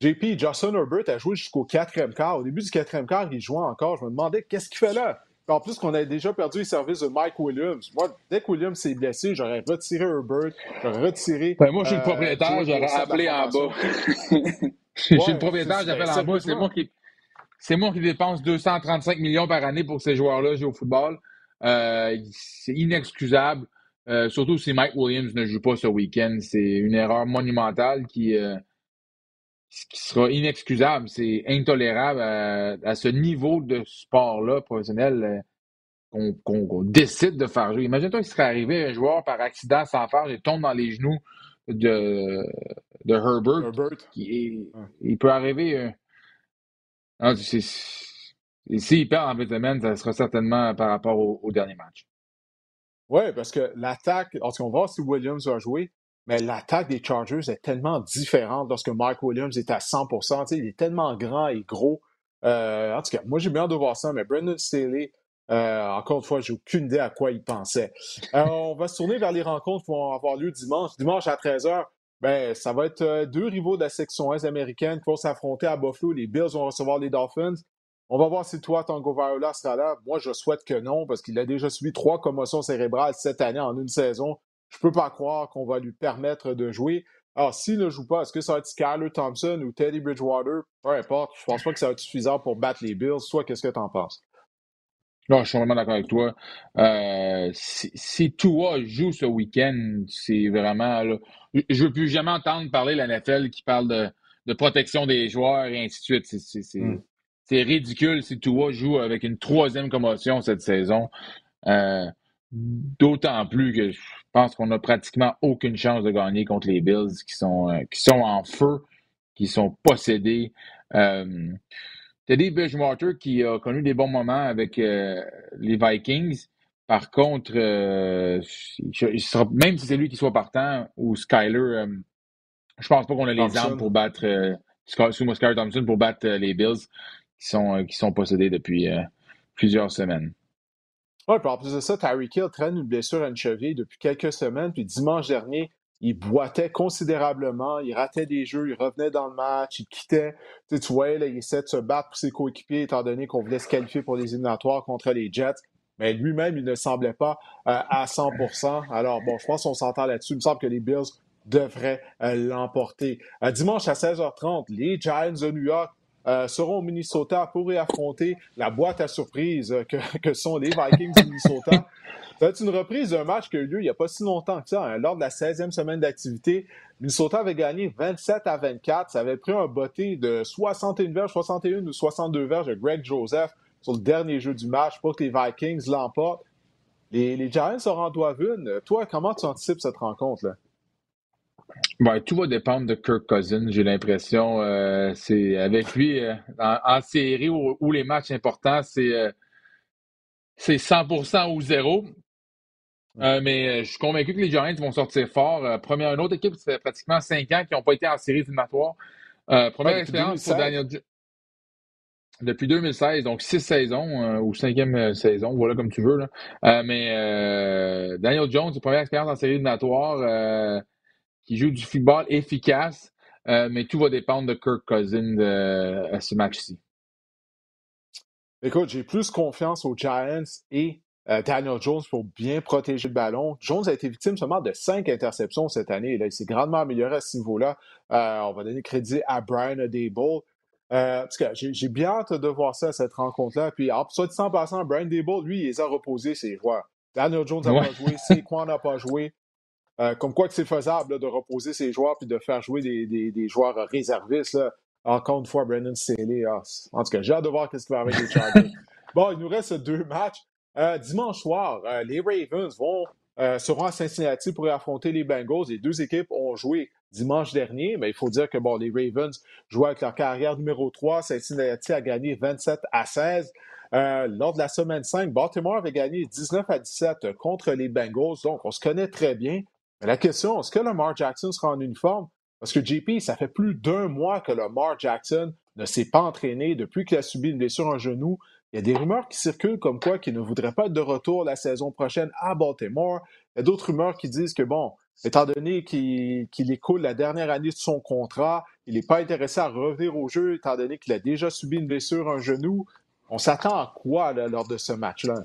Speaker 1: JP, Justin Herbert a joué jusqu'au quatrième quart. Au début du quatrième quart, il jouait encore. Je me demandais qu'est-ce qu'il fait là? En plus qu'on avait déjà perdu les services de Mike Williams. Moi, dès que Williams s'est blessé, j'aurais retiré Herbert, j'aurais retiré.
Speaker 2: Ben, moi, je suis le euh, propriétaire, j'aurais appelé en bas. Je suis le propriétaire, j'appelle en bas. C'est moi qui. C'est moi qui dépense 235 millions par année pour ces joueurs-là jouer au football. Euh, c'est inexcusable. Euh, surtout si Mike Williams ne joue pas ce week-end. C'est une erreur monumentale qui, euh, qui sera inexcusable. C'est intolérable à, ce niveau de sport-là professionnel qu'on décide de faire jouer. Imagine-toi qu'il serait arrivé un joueur par accident sans faire et tombe dans les genoux de, de Herbert. Qui Il peut arriver. Euh... S'il perd en semaine, ça sera certainement par rapport au, dernier match.
Speaker 1: Oui, parce que l'attaque, lorsqu'on va voir si Williams va jouer, mais l'attaque des Chargers est tellement différente lorsque Mike Williams est à 100% Il est tellement grand et gros. Euh, en tout cas, moi, j'ai bien de voir ça, mais Brendan Staley, euh, encore une fois, j'ai aucune idée à quoi il pensait. Euh, on va se tourner vers les rencontres qui vont avoir lieu dimanche. Dimanche à 13h, ben, ça va être deux rivaux de la section Est américaine qui vont s'affronter à Buffalo. Les Bills vont recevoir les Dolphins. On va voir si toi, Tango Viola sera là. Moi, je souhaite que non, parce qu'il a déjà subi trois commotions cérébrales cette année en une saison. Je peux pas croire qu'on va lui permettre de jouer. Alors, s'il ne joue pas, est-ce que ça va être Skyler Thompson ou Teddy Bridgewater? Peu importe. Je pense pas que ça va être suffisant pour battre les Bills. Toi, qu'est-ce que tu en penses?
Speaker 2: Non, je suis vraiment d'accord avec toi. Euh, si, si Tua joue ce week-end, c'est vraiment. Là, je veux plus jamais entendre parler la NFL qui parle de, de protection des joueurs et ainsi de suite. Hmm. C'est ridicule si Tua joue avec une troisième commotion cette saison. Euh, d'autant plus que je pense qu'on n'a pratiquement aucune chance de gagner contre les Bills qui sont, euh, qui sont en feu, qui sont possédés. Euh, Teddy Bridgewater qui a connu des bons moments avec euh, les Vikings. Par contre, même si c'est lui qui soit partant ou Skyler, je pense pas qu'on a les armes pour battre Skyler Thompson pour battre les Bills qui sont, qui sont possédés depuis plusieurs semaines.
Speaker 1: Oui, puis en plus de ça, Tyreek Hill traîne une blessure à une cheville depuis quelques semaines. Puis dimanche dernier, il boitait considérablement, il ratait des jeux, il revenait dans le match, il quittait. Tu, sais, tu il essaie de se battre pour ses coéquipiers, étant donné qu'on voulait se qualifier pour les éliminatoires contre les Jets. Mais lui-même, il ne semblait pas euh, à 100% Alors, bon, je pense qu'on s'entend là-dessus. Il me semble que les Bills devraient euh, l'emporter. Euh, dimanche à 16h30, les Giants de New York seront au Minnesota pour y affronter la boîte à surprise que, que sont les Vikings du Minnesota. C'est une reprise d'un match qui a eu lieu il n'y a pas si longtemps que ça, hein, lors de la 16e semaine d'activité. Minnesota avait gagné 27 à 24. Ça avait pris un botté de 61 verges, 61 ou 62 verges de Greg Joseph sur le dernier jeu du match pour que les Vikings l'emportent. Les, les, Giants se rendent une. Toi, comment tu anticipes cette rencontre-là?
Speaker 2: Tout va dépendre de Kirk Cousins, j'ai l'impression. Euh, c'est avec lui, euh, en, série où, les matchs importants, c'est euh, c'est 100% ou zéro. Euh, mais je suis convaincu que les Giants vont sortir fort. Première, une autre équipe, ça fait pratiquement cinq ans qui n'ont pas été en série éliminatoire. première expérience pour Daniel Depuis 2016, donc six saisons ou cinquième saison, voilà comme tu veux. Là. mais Daniel Jones, première expérience en série éliminatoire, qui joue du football efficace, mais tout va dépendre de Kirk Cousins à ce match-ci.
Speaker 1: Écoute, j'ai plus confiance aux Giants et euh, Daniel Jones pour bien protéger le ballon. Jones a été victime seulement de cinq interceptions cette année. Là, il s'est grandement amélioré à ce niveau-là. Euh, on va donner crédit à Brian Dable. Euh, j'ai bien hâte de voir ça, cette rencontre-là. Puis, en soit dit en passant, Brian Dable, lui, il les a reposés, ses joueurs. Daniel Jones n'a pas joué, Saquon n'a pas joué. Euh, comme quoi que c'est faisable de reposer ses joueurs puis de faire jouer des, des, des joueurs réservistes. Là. Encore une fois, Brandon Staley. Ah, en tout cas, j'ai hâte de voir ce qui va avec les Chargers. bon, il nous reste deux matchs. Euh, dimanche soir, euh, les Ravens vont, seront à Cincinnati pour affronter les Bengals. Les deux équipes ont joué dimanche dernier, mais il faut dire que bon, les Ravens jouent avec leur carrière numéro 3. Cincinnati a gagné 27 à 16. lors de la semaine 5, Baltimore avait gagné 19 à 17 contre les Bengals. Donc, on se connaît très bien. Mais la question, est-ce que Lamar Jackson sera en uniforme? Parce que JP, ça fait plus d'un mois que Lamar Jackson ne s'est pas entraîné depuis qu'il a subi une blessure en genou. Il y a des rumeurs qui circulent comme quoi qu'il ne voudrait pas être de retour la saison prochaine à Baltimore. Il y a d'autres rumeurs qui disent que, bon, étant donné qu'il écoule la dernière année de son contrat, il n'est pas intéressé à revenir au jeu, étant donné qu'il a déjà subi une blessure un genou. On s'attend à quoi lors de ce match-là?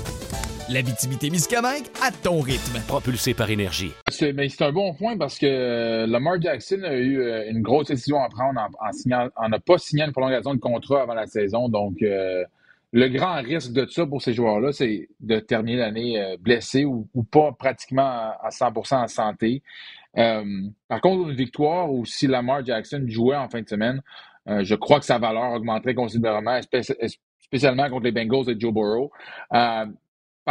Speaker 3: la Miscamingue à ton rythme.
Speaker 4: Propulsé par énergie.
Speaker 2: C'est, mais c'est un bon point parce que euh, Lamar Jackson a eu euh, une grosse décision à prendre en, signant, en n'a pas signé une prolongation de contrat avant la saison. Donc, euh, le grand risque de ça pour ces joueurs-là, c'est de terminer l'année blessé ou, pas pratiquement à 100% en santé. par contre, une victoire ou si Lamar Jackson jouait en fin de semaine, je crois que sa valeur augmenterait considérablement, spécialement contre les Bengals et Joe Burrow.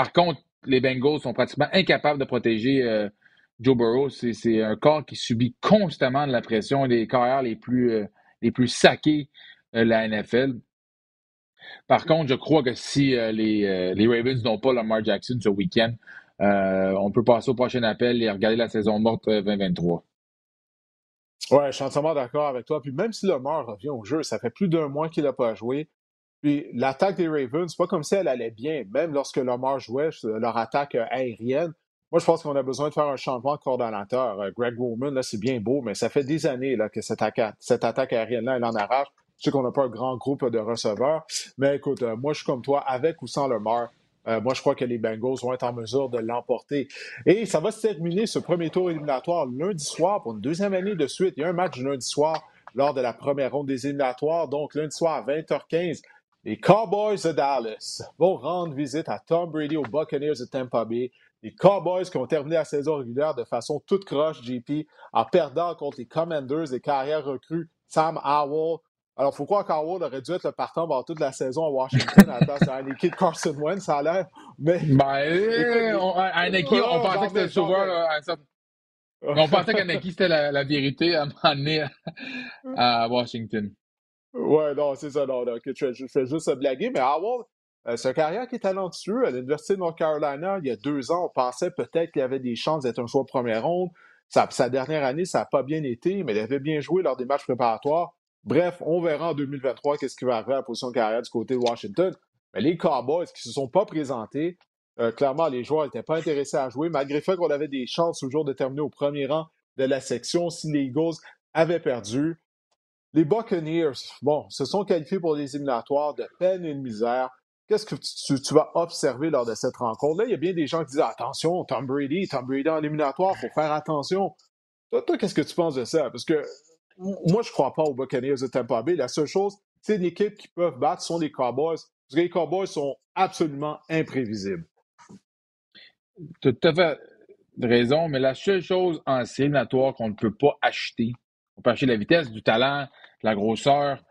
Speaker 2: Par contre, les Bengals sont pratiquement incapables de protéger euh, Joe Burrow. C'est un corps qui subit constamment de la pression, des carrières les plus, euh, les plus saqués de la NFL. Par contre, je crois que si euh, les, les, Ravens n'ont pas Lamar Jackson ce week-end, on peut passer au prochain appel et regarder la saison morte 2023.
Speaker 1: Ouais, je suis entièrement d'accord avec toi. Puis même si Lamar revient au jeu, ça fait plus d'un mois qu'il n'a pas joué. Puis l'attaque des Ravens, c'est pas comme si elle allait bien, même lorsque Lamar jouait, leur attaque aérienne. Moi, je pense qu'on a besoin de faire un changement de coordonnateur. Euh, Greg Roman, là, c'est bien beau, mais ça fait des années là, que cette, attaque, aérienne-là, elle en arrache. Je sais qu'on n'a pas un grand groupe de receveurs, mais écoute, euh, moi, je suis comme toi, avec ou sans Lamar. Euh, moi, je crois que les Bengals vont être en mesure de l'emporter. Et ça va se terminer, ce premier tour éliminatoire, lundi soir, pour une deuxième année de suite. Il y a un match lundi soir lors de la première ronde des éliminatoires. Donc, lundi soir à 20h15, les Cowboys de Dallas vont rendre visite à Tom Brady aux Buccaneers de Tampa Bay. Les Cowboys qui ont terminé la saison régulière de façon toute croche, JP, en perdant contre les Commanders, des carrières recrues Sam Howell. Alors, il faut croire qu'Howell aurait dû être le partant pendant toute la saison à Washington à la place équipe Carson Wentz, ça a l'air. Mais.
Speaker 2: Ben, écoute, on, on, pensait que c'était le sauveur. On pensait qu'Anaki, c'était la, vérité à m'amener à Washington.
Speaker 1: Ouais, non, c'est ça. Non, je, fais juste blaguer, mais Howell, euh, c'est un carrière qui est talentueux. À l'Université de North Carolina, il y a deux ans, on pensait peut-être qu'il avait des chances d'être un joueur de première ronde. Sa, sa dernière année, ça n'a pas bien été, mais il avait bien joué lors des matchs préparatoires. Bref, on verra en 2023 qu'est-ce qui va arriver à la position de carrière du côté de Washington. Mais les Cowboys qui ne se sont pas présentés, euh, clairement, les joueurs n'étaient pas intéressés à jouer, malgré le fait qu'on avait des chances toujours de terminer au premier rang de la section si les Eagles avaient perdu. Les Buccaneers, bon, se sont qualifiés pour les éliminatoires de peine et de misère. Qu'est-ce que tu, vas observer lors de cette rencontre-là? Il y a bien des gens qui disent Attention, Tom Brady, Tom Brady en éliminatoire, il faut faire attention. Toi, qu'est-ce que tu penses de ça? Parce que moi, je ne crois pas aux Buccaneers de Tampa Bay. La seule chose, c'est une équipe qui peuvent battre sont les Cowboys. Parce que les Cowboys sont absolument imprévisibles.
Speaker 2: Tout à fait raison, mais la seule chose en éliminatoire qu'on ne peut pas acheter, on peut acheter la vitesse, du talent, la grosseur,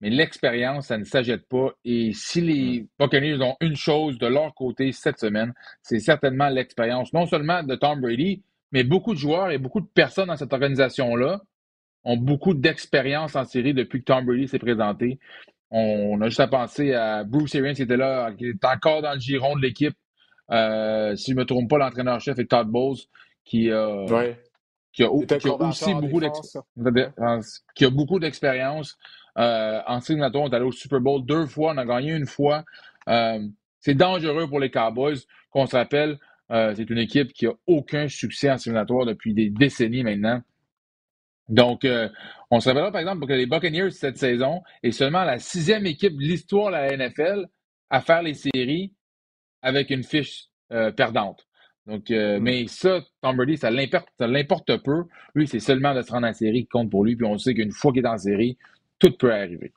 Speaker 2: mais l'expérience, ça ne s'achète pas. Et si les mm. Buccaneers ont une chose de leur côté cette semaine, c'est certainement l'expérience, non seulement de Tom Brady, mais beaucoup de joueurs et beaucoup de personnes dans cette organisation-là ont beaucoup d'expérience en série depuis que Tom Brady s'est présenté. On a juste à penser à Bruce Arians qui était là, qui est encore dans le giron de l'équipe. Euh, si je ne me trompe pas, l'entraîneur-chef est Todd Bowles, qui, euh, qui a, aussi beaucoup d'expérience. Qui a beaucoup d'expérience. Euh, en simulateur, on est allé au Super Bowl deux fois, on a gagné une fois. Euh, c'est dangereux pour les Cowboys. Qu'on se rappelle, euh, c'est une équipe qui a aucun succès en simulatoire depuis des décennies maintenant. Donc, on se rappellera par exemple que les Buccaneers cette saison est seulement la sixième équipe de l'histoire de la NFL à faire les séries avec une fiche perdante. Donc, mm. mais ça, Tom Brady, ça l'importe peu. Lui, c'est seulement de se rendre en série qui compte pour lui. Puis on sait qu'une fois qu'il est en série, tout peut arriver.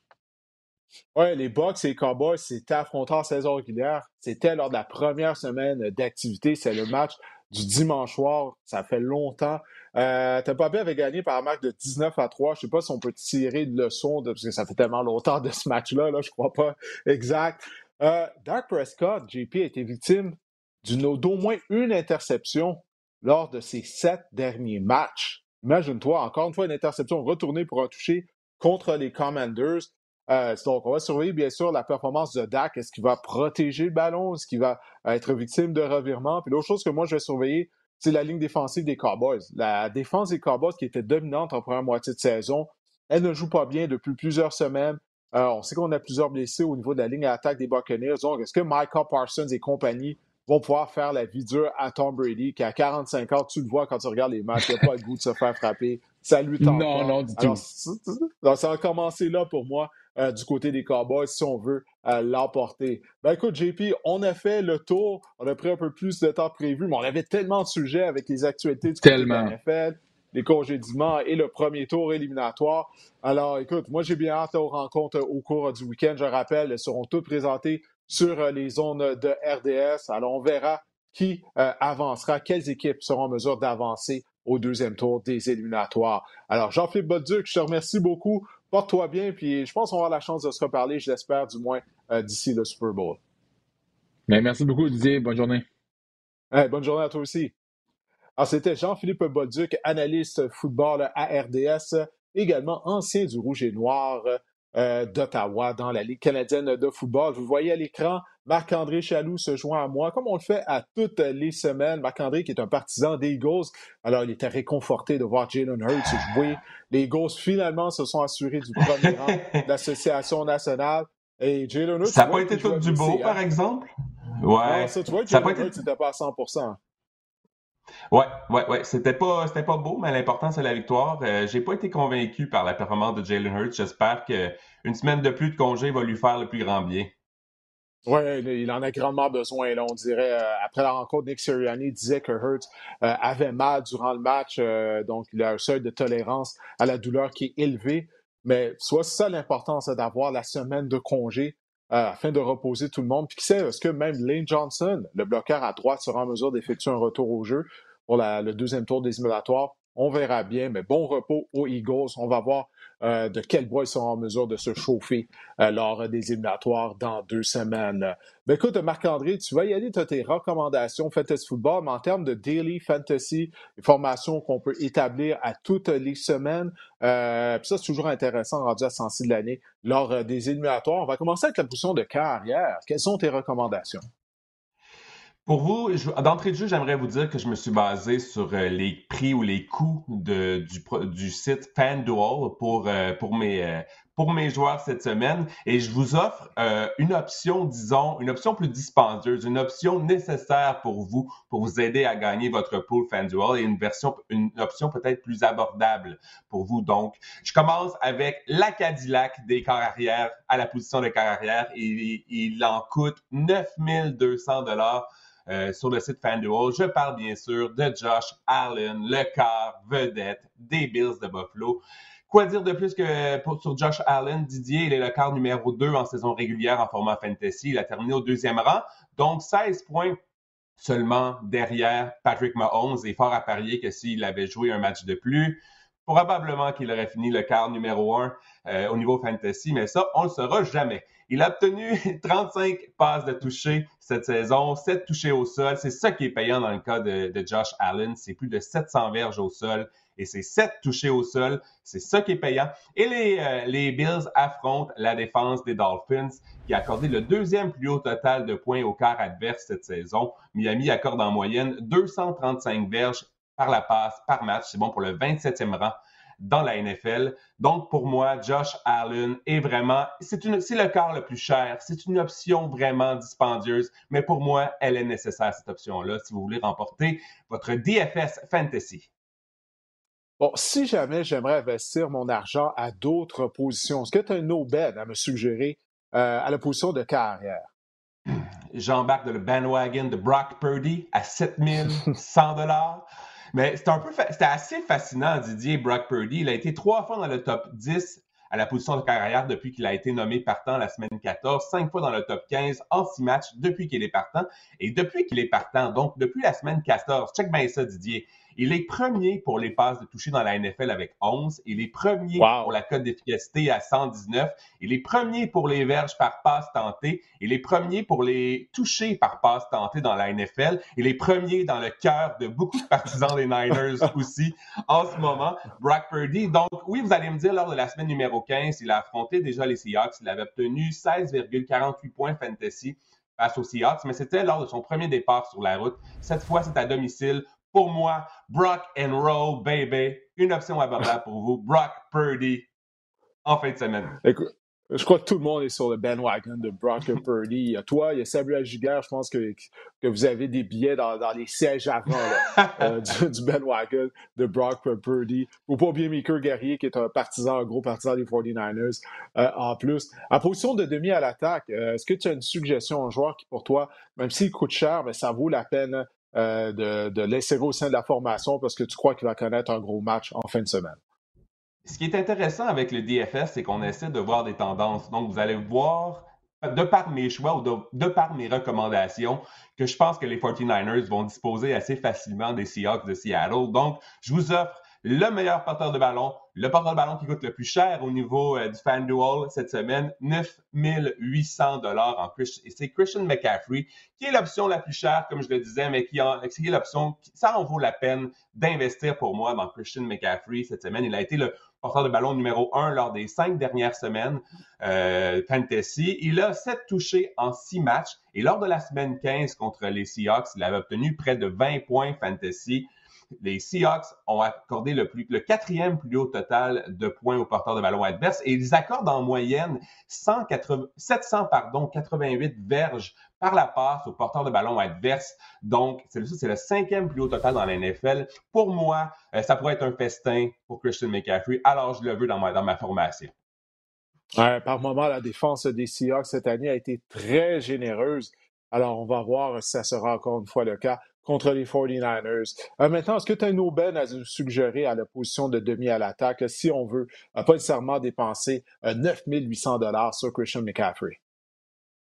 Speaker 1: Oui, les Bucks et les Cowboys s'étaient affrontés en saison régulière. C'était lors de la première semaine d'activité. C'est le match du dimanche soir. Ça fait longtemps. Euh, Tampa Bay avait gagné par un match de 19 à 3. Je ne sais pas si on peut tirer de leçon parce que ça fait tellement longtemps de ce match-là. Là, je ne crois pas exact. Euh, Dark Prescott, JP, a été victime d'au moins une interception lors de ses sept derniers matchs. Imagine-toi, encore une fois, une interception retournée pour un toucher contre les Commanders. Euh, donc, on va surveiller bien sûr la performance de Dak. Est-ce qu'il va protéger le ballon? Est-ce qu'il va être victime de revirement? Puis l'autre chose que moi, je vais surveiller, c'est la ligne défensive des Cowboys. La défense des Cowboys qui était dominante en première moitié de saison, elle ne joue pas bien depuis plusieurs semaines. Euh, on sait qu'on a plusieurs blessés au niveau de la ligne d'attaque des Buccaneers. Donc, est-ce que Michael Parsons et compagnie vont pouvoir faire la vie dure à Tom Brady, qui a 45 ans, tu le vois quand tu regardes les matchs, il n'a pas le goût de se faire frapper. Ça lui tente
Speaker 2: Non, non, du tout.
Speaker 1: ça va commencer là pour moi. Euh, du côté des Cowboys si on veut euh, l'emporter. Ben écoute, JP, on a fait le tour. On a pris un peu plus de temps prévu, mais on avait tellement de sujets avec les actualités du
Speaker 2: tellement.
Speaker 1: côté de la NFL, les congédiements et le premier tour éliminatoire. Alors écoute, moi j'ai bien hâte aux rencontres au cours du week-end. Je rappelle, elles seront toutes présentées sur euh, les zones de RDS. Alors, on verra qui euh, avancera, quelles équipes seront en mesure d'avancer au deuxième tour des éliminatoires. Alors, Jean-Philippe Bolduc, je te remercie beaucoup. Porte-toi bien, puis je pense qu'on aura la chance de se reparler, je l'espère, du moins euh, d'ici le Super Bowl.
Speaker 2: Ben, merci beaucoup, Didier. Bonne journée.
Speaker 1: bonne journée à toi aussi. Alors, c'était Jean-Philippe Bolduc, analyste football à RDS, également ancien du Rouge et Noir. Euh, d'Ottawa dans la Ligue canadienne de football. Vous voyez à l'écran Marc-André Chaloux se joint à moi, comme on le fait à toutes les semaines. Marc-André, qui est un partisan des Eagles, alors il était réconforté de voir Jalen Hurts jouer. Les Eagles, finalement, se sont assurés du premier rang de l'Association nationale. Et Jalen Hurts.
Speaker 4: Ça n'a pas été tout du beau, par exemple? Ouais.
Speaker 1: ça, tu vois, Jalen Hurts, c'était pas à 100
Speaker 4: Ouais, ouais, ouais. C'était pas, pas beau, mais l'important, c'est la victoire. Euh, j'ai pas été convaincu par la performance de Jalen Hurts. J'espère qu'une semaine de plus de congé va lui faire le plus grand bien.
Speaker 1: Oui, il en a grandement besoin. Là, on dirait, euh, après la rencontre, Nick Sirianni disait que Hurts euh, avait mal durant le match, donc il a un seuil de tolérance à la douleur qui est élevé. Mais soit ça l'importance d'avoir la semaine de congé afin de reposer tout le monde. Puis qui sait, est-ce que même Lane Johnson, le bloqueur à droite, sera en mesure d'effectuer un retour au jeu pour le deuxième tour des éliminatoires? On verra bien, mais bon repos aux Eagles. On va voir euh, de quel bois ils sont en mesure de se chauffer euh, lors des éliminatoires dans deux semaines. Ben écoute, Marc-André, tu vas y aller, tu tes recommandations Fantasy Football, mais en termes de daily fantasy, formation qu'on peut établir à toutes les semaines, euh, ça c'est toujours intéressant rendu à 106 de l'année lors des éliminatoires. On va commencer avec la position de carrière. Quelles sont tes recommandations?
Speaker 4: Pour vous, d'entrée de jeu, j'aimerais vous dire que je me suis basé sur euh, les prix ou les coûts de, du, du, site FanDuel pour, euh, pour, mes, euh, pour mes joueurs cette semaine. Et je vous offre une option, disons, une option plus dispendieuse, une option nécessaire pour vous, pour vous aider à gagner votre pool FanDuel et une version, une option peut-être plus abordable pour vous. Donc, je commence avec la Cadillac des carrières à la position de carrière. et il en coûte 9200 dollars euh, sur le site FanDuel. Je parle bien sûr de Josh Allen, le quart vedette des Bills de Buffalo. Quoi dire de plus sur Josh Allen? Didier, il est le quart numéro 2 en saison régulière en format fantasy. Il a terminé au deuxième rang. Donc, 16 points seulement derrière Patrick Mahomes et fort à parier que s'il avait joué un match de plus, probablement qu'il aurait fini le quart numéro 1 euh, au niveau fantasy, mais ça, on ne le saura jamais. Il a obtenu 35 passes de toucher cette saison, 7 touchés au sol. C'est ça qui est payant dans le cas de, Josh Allen. C'est plus de 700 verges au sol et c'est 7 touchés au sol. C'est ça qui est payant. Et les, euh, les Bills affrontent la défense des Dolphins qui a accordé le deuxième plus haut total de points au quart adverse cette saison. Miami accorde en moyenne 235 verges par la passe par match. C'est bon pour le 27e rang dans la NFL. Donc, pour moi, Josh Allen est vraiment, c'est le quart le plus cher. C'est une option vraiment dispendieuse, mais pour moi, elle est nécessaire, cette option-là, si vous voulez remporter votre DFS Fantasy.
Speaker 1: Bon, si jamais j'aimerais investir mon argent à d'autres positions, est-ce que tu as une aubaine à me suggérer euh, à la position de carrière?
Speaker 4: J'embarque dans le bandwagon de Brock Purdy à 7100 dollars. Mais c'était un peu, c'était assez fascinant, Didier Brock Purdy. Il a été trois fois dans le top 10 à la position de carrière depuis qu'il a été nommé partant la semaine 14, cinq fois dans le top 15 en six matchs depuis qu'il est partant. Et depuis qu'il est partant, donc depuis la semaine 14, check bien ça, Didier. Il est premier pour les passes de toucher dans la NFL avec 11. Il est premier pour la cote d'efficacité à 119. Il est premier pour les verges par passe tentée. Il est premier pour les touchés par passe tentée dans la NFL. Il est premier dans le cœur de beaucoup de partisans des Niners aussi en ce moment. Brock Purdy. Donc, oui, vous allez me dire, lors de la semaine numéro 15, il a affronté déjà les Seahawks. Il avait obtenu 16,48 points fantasy face aux Seahawks, mais c'était lors de son premier départ sur la route. Cette fois, c'est à domicile pour moi, Brock and Roll, baby. Une option abordable pour vous. Brock Purdy en fin de semaine.
Speaker 1: Écoute, je crois que tout le monde est sur le bandwagon de Brock Purdy. Il y a toi, il y a Samuel Giguère. Je pense que, que vous avez des billets dans, dans les sièges avant euh, du, du, bandwagon de Brock Purdy. Ou pas bien Maker Guerrier, qui est un partisan, un gros partisan des 49ers euh, en plus. En position de demi à l'attaque, euh, est-ce que tu as une suggestion, un joueur qui pour toi, même s'il coûte cher, mais ça vaut la peine euh, de, de l'insérer au sein de la formation parce que tu crois qu'il va connaître un gros match en fin de semaine.
Speaker 4: Ce qui est intéressant avec le DFS, c'est qu'on essaie de voir des tendances. Donc, vous allez voir, de par mes choix ou de, par mes recommandations, que je pense que les 49ers vont disposer assez facilement des Seahawks de Seattle. Donc, je vous offre le meilleur porteur de ballon, le porteur de ballon qui coûte le plus cher au niveau euh, du FanDuel cette semaine, 9800 dollars en plus. Et c'est Christian McCaffrey qui est l'option la plus chère, comme je le disais, mais qui, en, qui est l'option, ça en vaut la peine d'investir pour moi dans Christian McCaffrey cette semaine. Il a été le porteur de ballon numéro un lors des cinq dernières semaines euh, fantasy. Il a sept touchés en six matchs et lors de la semaine 15 contre les Seahawks, il avait obtenu près de 20 points fantasy. Les Seahawks ont accordé le, le quatrième plus haut total de points aux porteurs de ballon adverse et ils accordent en moyenne 180, 700 pardon, 88 verges par la passe aux porteurs de ballon adverse. Donc, c'est le cinquième plus haut total dans la NFL. Pour moi, euh, ça pourrait être un festin pour Christian McCaffrey. Alors, je le veux dans ma, dans ma formation.
Speaker 1: par moment, la défense des Seahawks cette année a été très généreuse. Alors, on va voir si ça sera encore une fois le cas contre les 49ers. Euh, maintenant, est-ce que tu as une aubaine à nous suggérer à la position de demi à l'attaque si on veut euh, pas nécessairement dépenser 9 800 sur Christian McCaffrey?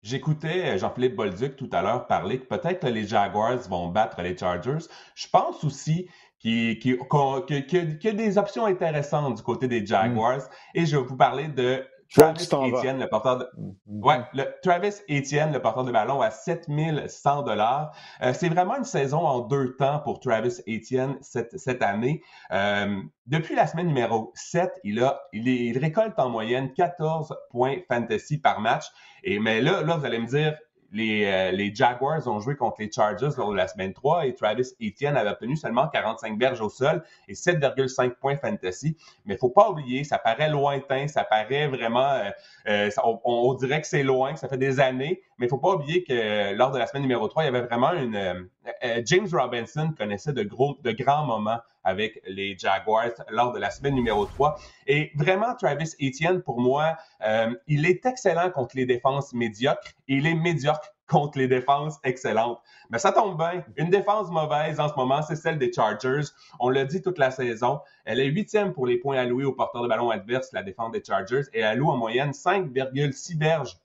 Speaker 4: J'écoutais Jean-Philippe Bolduc tout à l'heure parler que peut-être les Jaguars vont battre les Chargers. Je pense aussi qu'il y, a des options intéressantes du côté des Jaguars. Et je vais vous parler de Travis Etienne, le porteur de... Mm-hmm. Ouais, le, Travis Etienne, le porteur de ballon, à 7100 dollars. Euh, c'est vraiment une saison en deux temps pour Travis Etienne cette, cette année. Euh, depuis la semaine numéro 7, il, a, il, il, récolte en moyenne 14 points fantasy par match. Et, mais là, là, vous allez me dire, les, euh, les, Jaguars ont joué contre les Chargers lors de la semaine 3 et Travis Etienne avait obtenu seulement 45 berges au sol et 7,5 points fantasy. Mais il faut pas oublier, ça paraît lointain, ça paraît vraiment, euh, euh on, dirait que c'est loin, que ça fait des années, mais il faut pas oublier que lors de la semaine numéro 3, il y avait vraiment une... Euh, James Robinson connaissait de, gros, de grands moments avec les Jaguars lors de la semaine numéro 3. Et vraiment, Travis Etienne, pour moi, euh, il est excellent contre les défenses médiocres il est médiocre contre les défenses excellentes. Mais ça tombe bien. Une défense mauvaise en ce moment, c'est celle des Chargers. On l'a dit toute la saison. Elle est huitième pour les points alloués aux porteurs de ballon adverse, la défense des Chargers, et elle alloue en moyenne 5,6 berges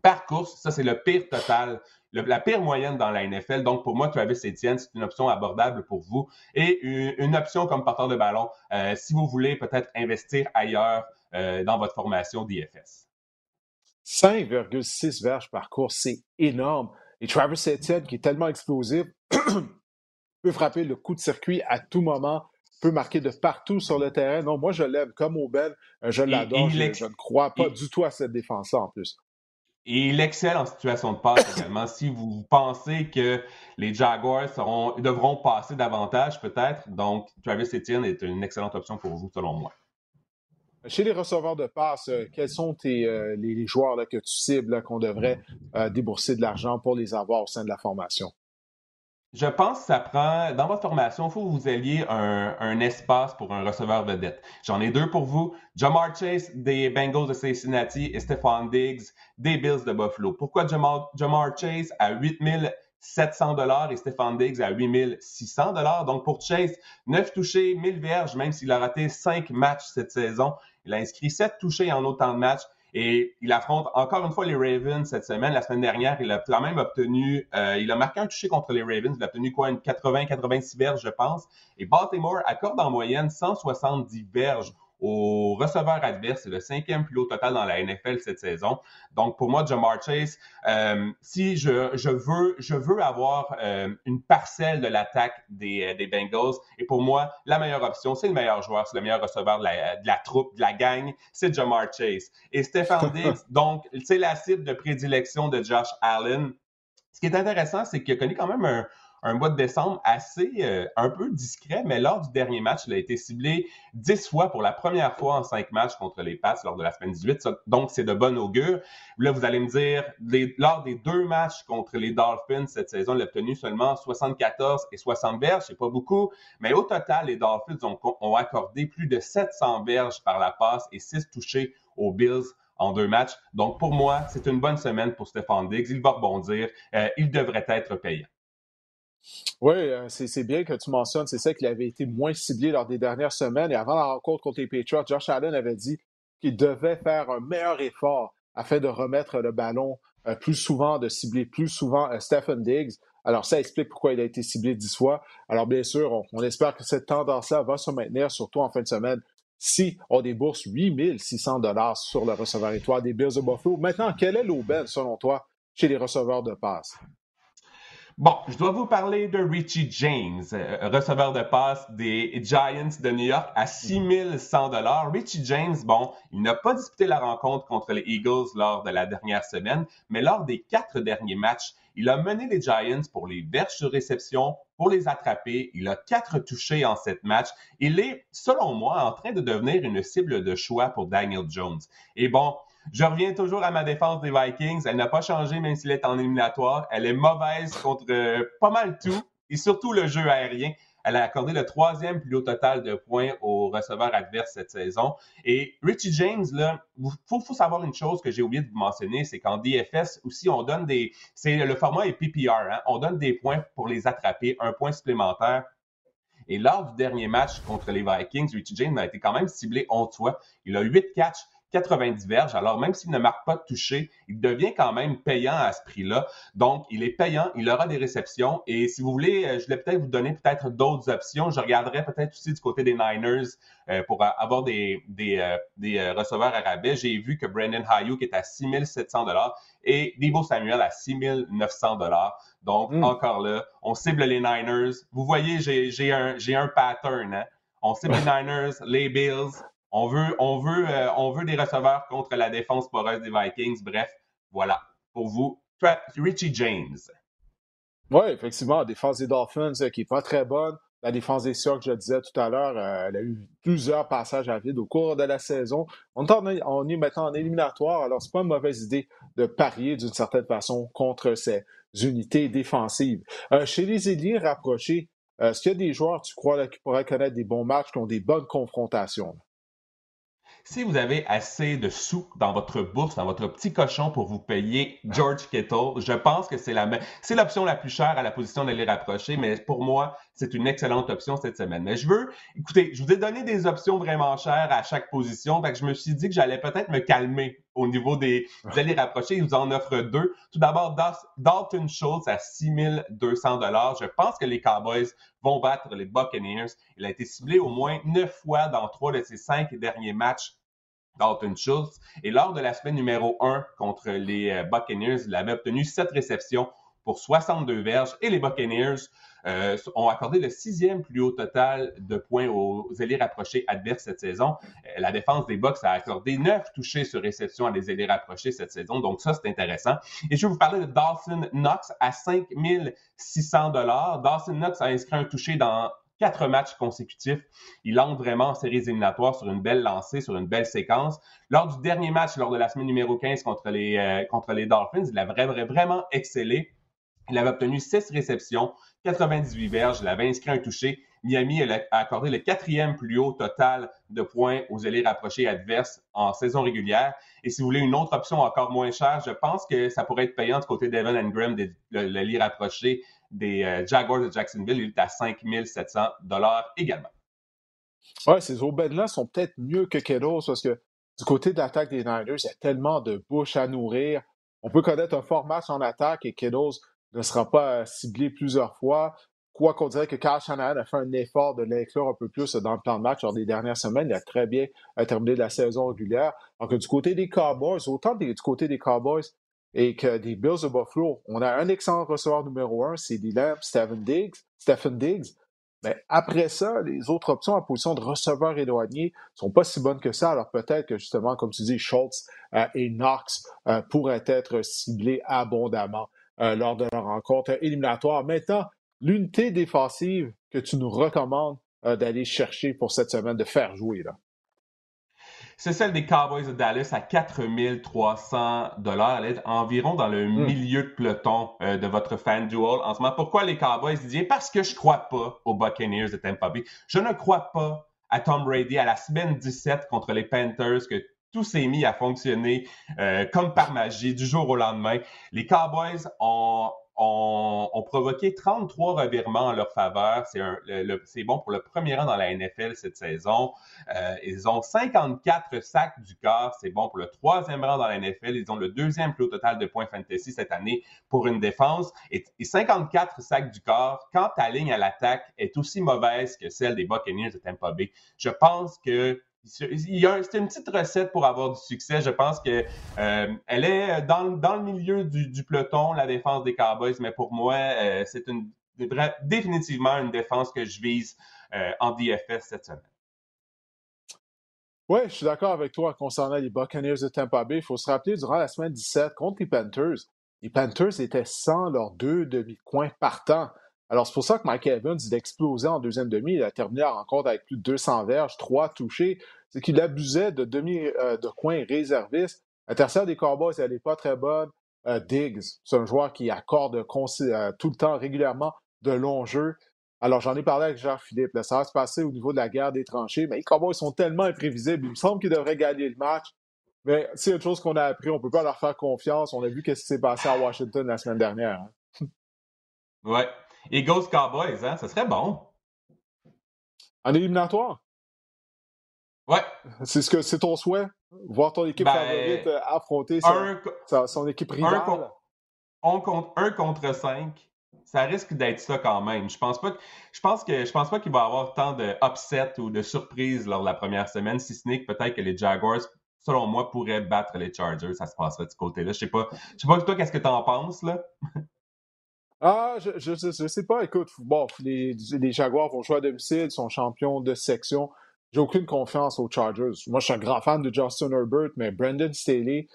Speaker 4: par course. Ça, c'est le pire total la pire moyenne dans la NFL. Donc, pour moi, Travis Etienne, c'est une option abordable pour vous et une, option comme porteur de ballon euh, si vous voulez peut-être investir ailleurs euh, dans votre formation d'IFS.
Speaker 1: 5,6 verges par course, c'est énorme. Et Travis Etienne, qui est tellement explosif, peut frapper le coup de circuit à tout moment, peut marquer de partout sur le terrain. Non, moi, je l'aime comme Aubel. Euh, je l'adore. Je, ne crois pas du tout à cette défense-là en plus.
Speaker 4: Et il excelle en situation de passe également. si vous pensez que les Jaguars devront passer davantage, peut-être, donc Travis Etienne est une excellente option pour vous, selon moi.
Speaker 1: Chez les receveurs de passe, euh, quels sont euh, les, joueurs que tu cibles qu'on devrait euh, débourser de l'argent pour les avoir au sein de la formation?
Speaker 4: Je pense que ça prend, dans votre formation, il faut que vous ayez un, espace pour un receveur vedette. J'en ai deux pour vous. Jamar Chase des Bengals de Cincinnati et Stephon Diggs des Bills de Buffalo. Pourquoi Jamar, Jamar Chase à 8700 dollars et Stephon Diggs à 8600 dollars? Donc pour Chase, 9 touchés, 1000 verges, même s'il a raté 5 matchs cette saison. Il a inscrit 7 touchés en autant de matchs. Et il affronte encore une fois les Ravens cette semaine. La semaine dernière, il a quand même obtenu, euh, il a marqué un touché contre les Ravens. Il a obtenu quoi, une 80-86 verges, je pense. Et Baltimore accorde en moyenne 170 verges au receveur adverse. C'est le cinquième plus haut total dans la NFL cette saison. Donc, pour moi, Jamar Chase, euh, si je, je, veux, je veux avoir euh, une parcelle de l'attaque des, euh, des, Bengals, et pour moi, la meilleure option, c'est le meilleur joueur, c'est le meilleur receveur de la, de la troupe, de la gang, c'est Jamar Chase. Et Stephen Diggs, donc, c'est la cible de prédilection de Josh Allen. Ce qui est intéressant, c'est qu'il a connu quand même un, un mois de décembre assez euh, un peu discret, mais lors du dernier match, il a été ciblé dix fois pour la première fois en cinq matchs contre les Pats lors de la semaine 18. Donc, c'est de bon augure. Là, vous allez me dire, lors des deux matchs contre les Dolphins cette saison, il a obtenu seulement 74 et 60 berges. C'est pas beaucoup, mais au total, les Dolphins ont, accordé plus de 700 berges par la passe et 6 touchés aux Bills en deux matchs. Donc, pour moi, c'est une bonne semaine pour Stéphane Diggs. Il va rebondir. Euh, il devrait être payant.
Speaker 1: Oui, euh, c'est bien que tu mentionnes, c'est ça qu'il avait été moins ciblé lors des dernières semaines. Et avant la rencontre contre les Patriots, Josh Allen avait dit qu'il devait faire un meilleur effort afin de remettre le ballon euh, plus souvent, de cibler plus souvent euh, Stephen Diggs. Alors, ça explique pourquoi il a été ciblé dix fois. Alors, bien sûr, on, espère que cette tendance-là va se maintenir, surtout en fin de semaine, si on débourse 8600 dollars sur le receveur étoile des Bills de Buffalo. Maintenant, quelle est l'aubaine, selon toi, chez les receveurs de passe?
Speaker 4: Bon, je dois vous parler de Richie James, euh, receveur de passe des Giants de New York à 6100 dollars. Richie James, bon, il n'a pas disputé la rencontre contre les Eagles lors de la dernière semaine, mais lors des quatre derniers matchs, il a mené les Giants pour les verges de réception, pour les attraper. Il a quatre touchés en sept matchs. Il est, selon moi, en train de devenir une cible de choix pour Daniel Jones. Et bon, je reviens toujours à ma défense des Vikings. Elle n'a pas changé même s'il est en éliminatoire. Elle est mauvaise contre euh, pas mal tout et surtout le jeu aérien. Elle a accordé le troisième plus haut total de points aux receveurs adverses cette saison. Et Richie James, là, faut, savoir une chose que j'ai oublié de vous mentionner, c'est qu'en DFS aussi, on donne des, c'est le format est PPR, hein. on donne des points pour les attraper, un point supplémentaire. Et lors du dernier match contre les Vikings, Richie James a été quand même ciblé 11 fois. Il a 8 catchs, 90 verges. Alors, même s'il ne marque pas de toucher, il devient quand même payant à ce prix-là. Donc, il est payant, il aura des réceptions. Et si vous voulez, euh, je vais peut-être vous donner peut-être d'autres options. Je regarderai peut-être aussi du côté des Niners euh, pour avoir des, des, euh, des receveurs arabais. J'ai vu que Brandon Hayuk est à 6700 dollars et Debo Samuel à 6900 dollars. Donc, hmm. encore là, on cible les Niners. Vous voyez, j'ai un, un pattern. Hein? On cible les Niners, les Bills, on veut, on veut, euh, on veut des receveurs contre la défense poreuse des Vikings. Bref, voilà. Pour vous, Richie James.
Speaker 1: Oui, effectivement, la défense des Dolphins euh, qui n'est pas très bonne. La défense des Sioux, je le disais tout à l'heure, euh, elle a eu plusieurs passages à vide au cours de la saison. On, on est maintenant en éliminatoire, alors c'est pas une mauvaise idée de parier d'une certaine façon contre ces unités défensives. chez les ailiers rapprochés, est-ce qu'il y a des joueurs, tu crois, qui pourraient connaître des bons matchs, qui ont des bonnes confrontations?
Speaker 4: Si vous avez assez de sous dans votre bourse, dans votre petit cochon pour vous payer George Kittle, je pense que c'est la c'est l'option la plus chère à la position de les rapprocher, mais pour moi, c'est une excellente option cette semaine. Mais je veux, écoutez, je vous ai donné des options vraiment chères à chaque position, donc je me suis dit que j'allais peut-être me calmer au niveau des, vous allez rapprocher, il vous en offre deux. Tout d'abord, Dalton Schultz à 6200 dollars. Je pense que les Cowboys vont battre les Buccaneers. Il a été ciblé au moins neuf fois dans trois de ses cinq derniers matchs Dalton Schultz. Et lors de la semaine numéro 1 contre les euh, Buccaneers, il avait obtenu sept réceptions pour 62 verges et les Buccaneers euh, ont accordé le sixième plus haut total de points aux ailiers rapprochés adverses cette saison. Euh, la défense des Bucks a accordé neuf touchés sur réception à des ailiers rapprochés cette saison, donc ça c'est intéressant. Et je vais vous parler de Dawson Knox à 5600 dollars. Dawson Knox a inscrit un touché dans quatre matchs consécutifs. Il entre vraiment en séries éliminatoires sur une belle lancée, sur une belle séquence. Lors du dernier match, lors de la semaine numéro 15 contre les, euh, contre les Dolphins, il a vraiment, vraiment excellé. Il avait obtenu six réceptions, 98 verges, il avait inscrit un touché. Miami a accordé le quatrième plus haut total de points aux allées rapprochés adverses en saison régulière. Et si vous voulez une autre option encore moins chère, je pense que ça pourrait être payant du côté d'Evan Engram, le, lit rapproché des euh, Jaguars de Jacksonville. Il est à 5700 dollars également.
Speaker 1: Oui, ces aubaines-là sont peut-être mieux que Kedos parce que du côté de l'attaque des Niners, il y a tellement de bouches à nourrir. On peut connaître un fort match en attaque et Kedos ne sera pas euh, ciblé plusieurs fois. Quoi qu'on dirait que Carl Shanahan a fait un effort de l'inclure un peu plus dans le plan de match lors des dernières semaines. Il a très bien euh, terminé la saison régulière. Alors que du côté des Cowboys, autant du côté des Cowboys et que des Bills de Buffalo, on a un excellent receveur numéro un, c'est Dylan Stephen Diggs. Stephen Diggs. Mais après ça, les autres options en position de receveur éloigné sont pas si bonnes que ça. Alors peut-être que justement, comme tu dis, Schultz euh, et Knox pourraient être ciblés abondamment. Euh, lors de la rencontre éliminatoire. Maintenant, l'unité défensive que tu nous recommandes euh, d'aller chercher pour cette semaine, de faire jouer. là?
Speaker 4: C'est celle des Cowboys de Dallas à 4300 dollars. Elle est environ dans le hmm. milieu de peloton euh, de votre fan duel en ce moment. Pourquoi les Cowboys, Didier? Parce que je crois pas aux Buccaneers de Tampa Bay. Je ne crois pas à Tom Brady à la semaine 17 contre les Panthers que tout s'est mis à fonctionner euh, comme par magie du jour au lendemain. Les Cowboys ont, provoqué 33 revirements en leur faveur. C'est bon pour le premier rang dans la NFL cette saison. Euh, ils ont 54 sacs du corps. C'est bon pour le troisième rang dans la NFL. Ils ont le deuxième plus haut total de points fantasy cette année pour une défense. Et, 54 sacs du corps, quand ta ligne à l'attaque est aussi mauvaise que celle des Buccaneers de Tampa Bay, je pense que c'est une petite recette pour avoir du succès. Je pense que euh, elle est dans, le milieu du, peloton, la défense des Cowboys, mais pour moi, euh, c'est définitivement une défense que je vise euh, en DFS cette semaine.
Speaker 1: Oui, je suis d'accord avec toi concernant les Buccaneers de Tampa Bay. Il faut se rappeler, durant la semaine 17, contre les Panthers, les Panthers étaient sans leurs deux demi-coins partants. Alors, c'est pour ça que Mike Evans, il a explosé en deuxième demi. Il a terminé la rencontre avec plus de 200 verges, trois touchés. C'est qu'il abusait de demi euh, de coins réservistes. La tertiaire des Cowboys, elle n'est pas très bonne. Euh, Diggs, c'est un joueur qui accorde euh, tout le temps, régulièrement, de longs jeux. Alors, j'en ai parlé avec Jean-Philippe. Ça va se passer au niveau de la guerre des tranchées, mais les Cowboys sont tellement imprévisibles. Il me semble qu'ils devraient gagner le match. Mais c'est une chose qu'on a appris. On ne peut pas leur faire confiance. On a vu ce qui s'est passé à Washington la semaine dernière.
Speaker 4: Hein. Ouais. Eagles Cowboys, hein? Ça serait bon.
Speaker 1: En éliminatoire?
Speaker 4: Ouais.
Speaker 1: C'est ce que c'est ton souhait? Voir ton équipe ben, favorite euh, affronter son, équipe rivale?
Speaker 4: Un, contre, un contre cinq. Ça risque d'être ça quand même. Je pense pas que, je pense que je pense pas qu'il va y avoir tant de upset ou de surprises lors de la première semaine, si ce n'est que peut-être que les Jaguars, selon moi, pourraient battre les Chargers. Ça se passerait de ce côté-là. Je sais pas. Je sais pas toi, qu'est-ce que tu en penses, là?
Speaker 1: Ah, je, je, je, sais pas. Écoute, bon, les, les Jaguars vont jouer à domicile, sont champions de section. J'ai aucune confiance aux Chargers. Moi, je suis un grand fan de Justin Herbert, mais Brandon Staley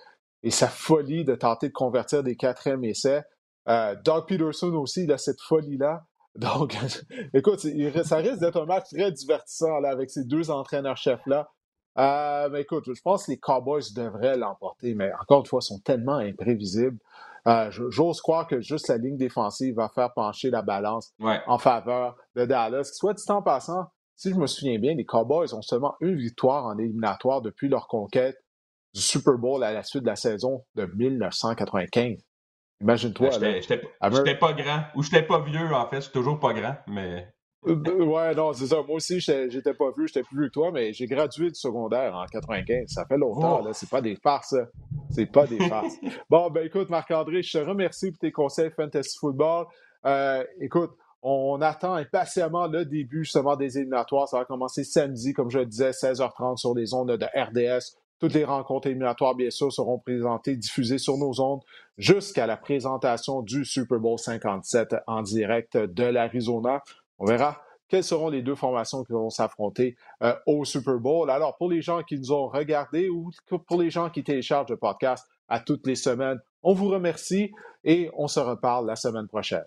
Speaker 1: et sa folie de tenter de convertir des quatrièmes essais. Euh, Doug Peterson aussi, il a cette folie-là. Donc, écoute, ça risque d'être un match très divertissant avec ces deux entraîneurs-chefs-là. Euh, mais écoute, je pense que les Cowboys devraient l'emporter, mais encore une fois, ils sont tellement imprévisibles. Euh, j'ose croire que juste la ligne défensive va faire pencher la balance en faveur de Dallas. Soit dit en passant, si je me souviens bien, les Cowboys ont seulement une victoire en éliminatoire depuis leur conquête du Super Bowl à la suite de la saison de 1995. Imagine-toi.
Speaker 4: Ben, j'étais pas grand. Ou j'étais pas vieux, en fait. Je suis toujours pas grand, mais.
Speaker 1: Euh, euh, ouais, non, c'est ça. Moi aussi, j'étais pas vu, j'étais plus vieux que toi, mais j'ai gradué du secondaire en 95. Ça fait longtemps, oh. là. C'est pas des farces, C'est pas des farces. bon, ben écoute, Marc-André, je te remercie pour tes conseils Fantasy Football. Euh, écoute, on attend impatiemment le début justement des éliminatoires. Ça va commencer samedi, comme je le disais, 16h30 sur les ondes de RDS. Toutes les rencontres éliminatoires, bien sûr, seront présentées, diffusées sur nos ondes jusqu'à la présentation du Super Bowl 57 en direct de l'Arizona. On verra quelles seront les deux formations qui vont s'affronter euh, au Super Bowl. Alors, pour les gens qui nous ont regardés ou pour les gens qui téléchargent le podcast à toutes les semaines, on vous remercie et on se reparle la semaine prochaine.